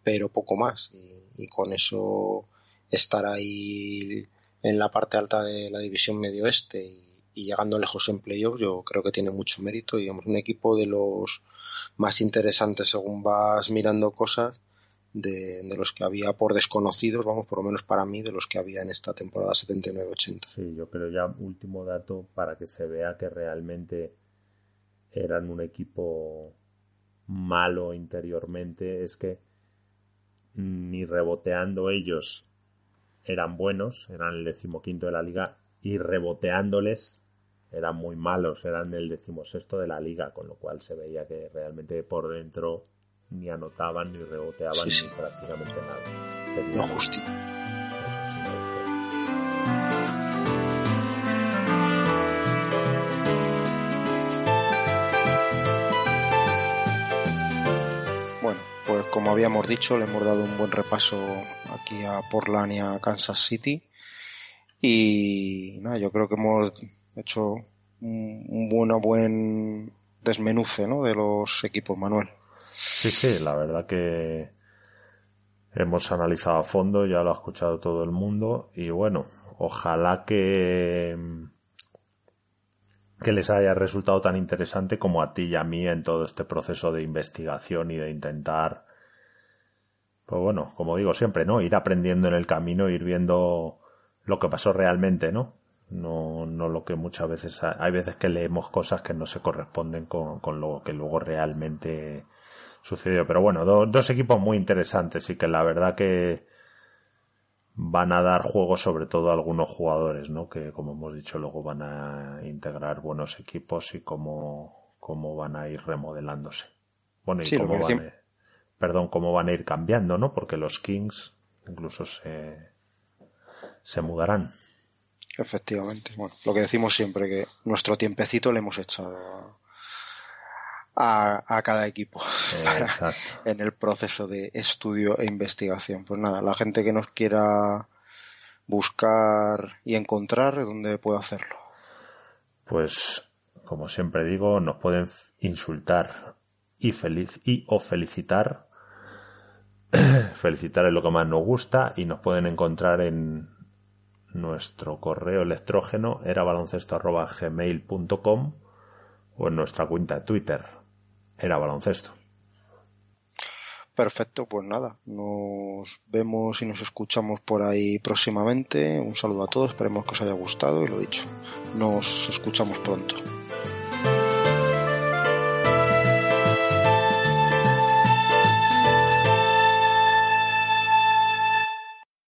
pero poco más. Y, con eso estar ahí en la parte alta de la división medio oeste y, llegando lejos en playoffs, yo creo que tiene mucho mérito. Y un equipo de los más interesantes según vas mirando cosas de, los que había por desconocidos, vamos, por lo menos para mí, de los que había en esta temporada 79-80. Sí, yo creo ya último dato para que se vea que realmente eran un equipo malo interiormente, es que ni reboteando ellos eran buenos, eran el decimoquinto de la liga, y reboteándoles eran muy malos, eran el decimosexto de la liga, con lo cual se veía que realmente por dentro ni anotaban, ni reboteaban, ni prácticamente nada. no justito. Bueno, pues como habíamos dicho, le hemos dado un buen repaso aquí a Portland y a Kansas City. Y nada, yo creo que hemos hecho un, buen, buen desmenuce ¿no? de los equipos, Manuel. Sí, sí, la verdad que hemos analizado a fondo, ya lo ha escuchado todo el mundo y bueno, ojalá que que les haya resultado tan interesante como a ti y a mí en todo este proceso de investigación y de intentar pues bueno, como digo siempre, ¿no? Ir aprendiendo en el camino, ir viendo lo que pasó realmente, ¿no? No, no lo que muchas veces hay veces que leemos cosas que no se corresponden con, con lo que luego realmente sucedió. Pero bueno, dos equipos muy interesantes y que la verdad que van a dar juego sobre todo a algunos jugadores, ¿no? Que como hemos dicho luego van a integrar buenos equipos y cómo, cómo van a ir remodelándose. Bueno, y cómo van a, perdón, cómo van a ir cambiando, ¿no? Porque los Kings incluso se, se mudarán. Efectivamente. Bueno, lo que decimos siempre, que nuestro tiempecito le hemos echado a, cada equipo *laughs* en el proceso de estudio e investigación. Pues nada, la gente que nos quiera buscar y encontrar, ¿dónde puede hacerlo? Pues, como siempre digo, nos pueden insultar y, feliz, y o felicitar. *clears throat* felicitar es lo que más nos gusta y nos pueden encontrar en nuestro correo electrógeno era baloncesto.gmail.com o en nuestra cuenta de Twitter era baloncesto. Perfecto, pues nada, nos vemos y nos escuchamos por ahí próximamente. Un saludo a todos, esperemos que os haya gustado y lo dicho, nos escuchamos pronto.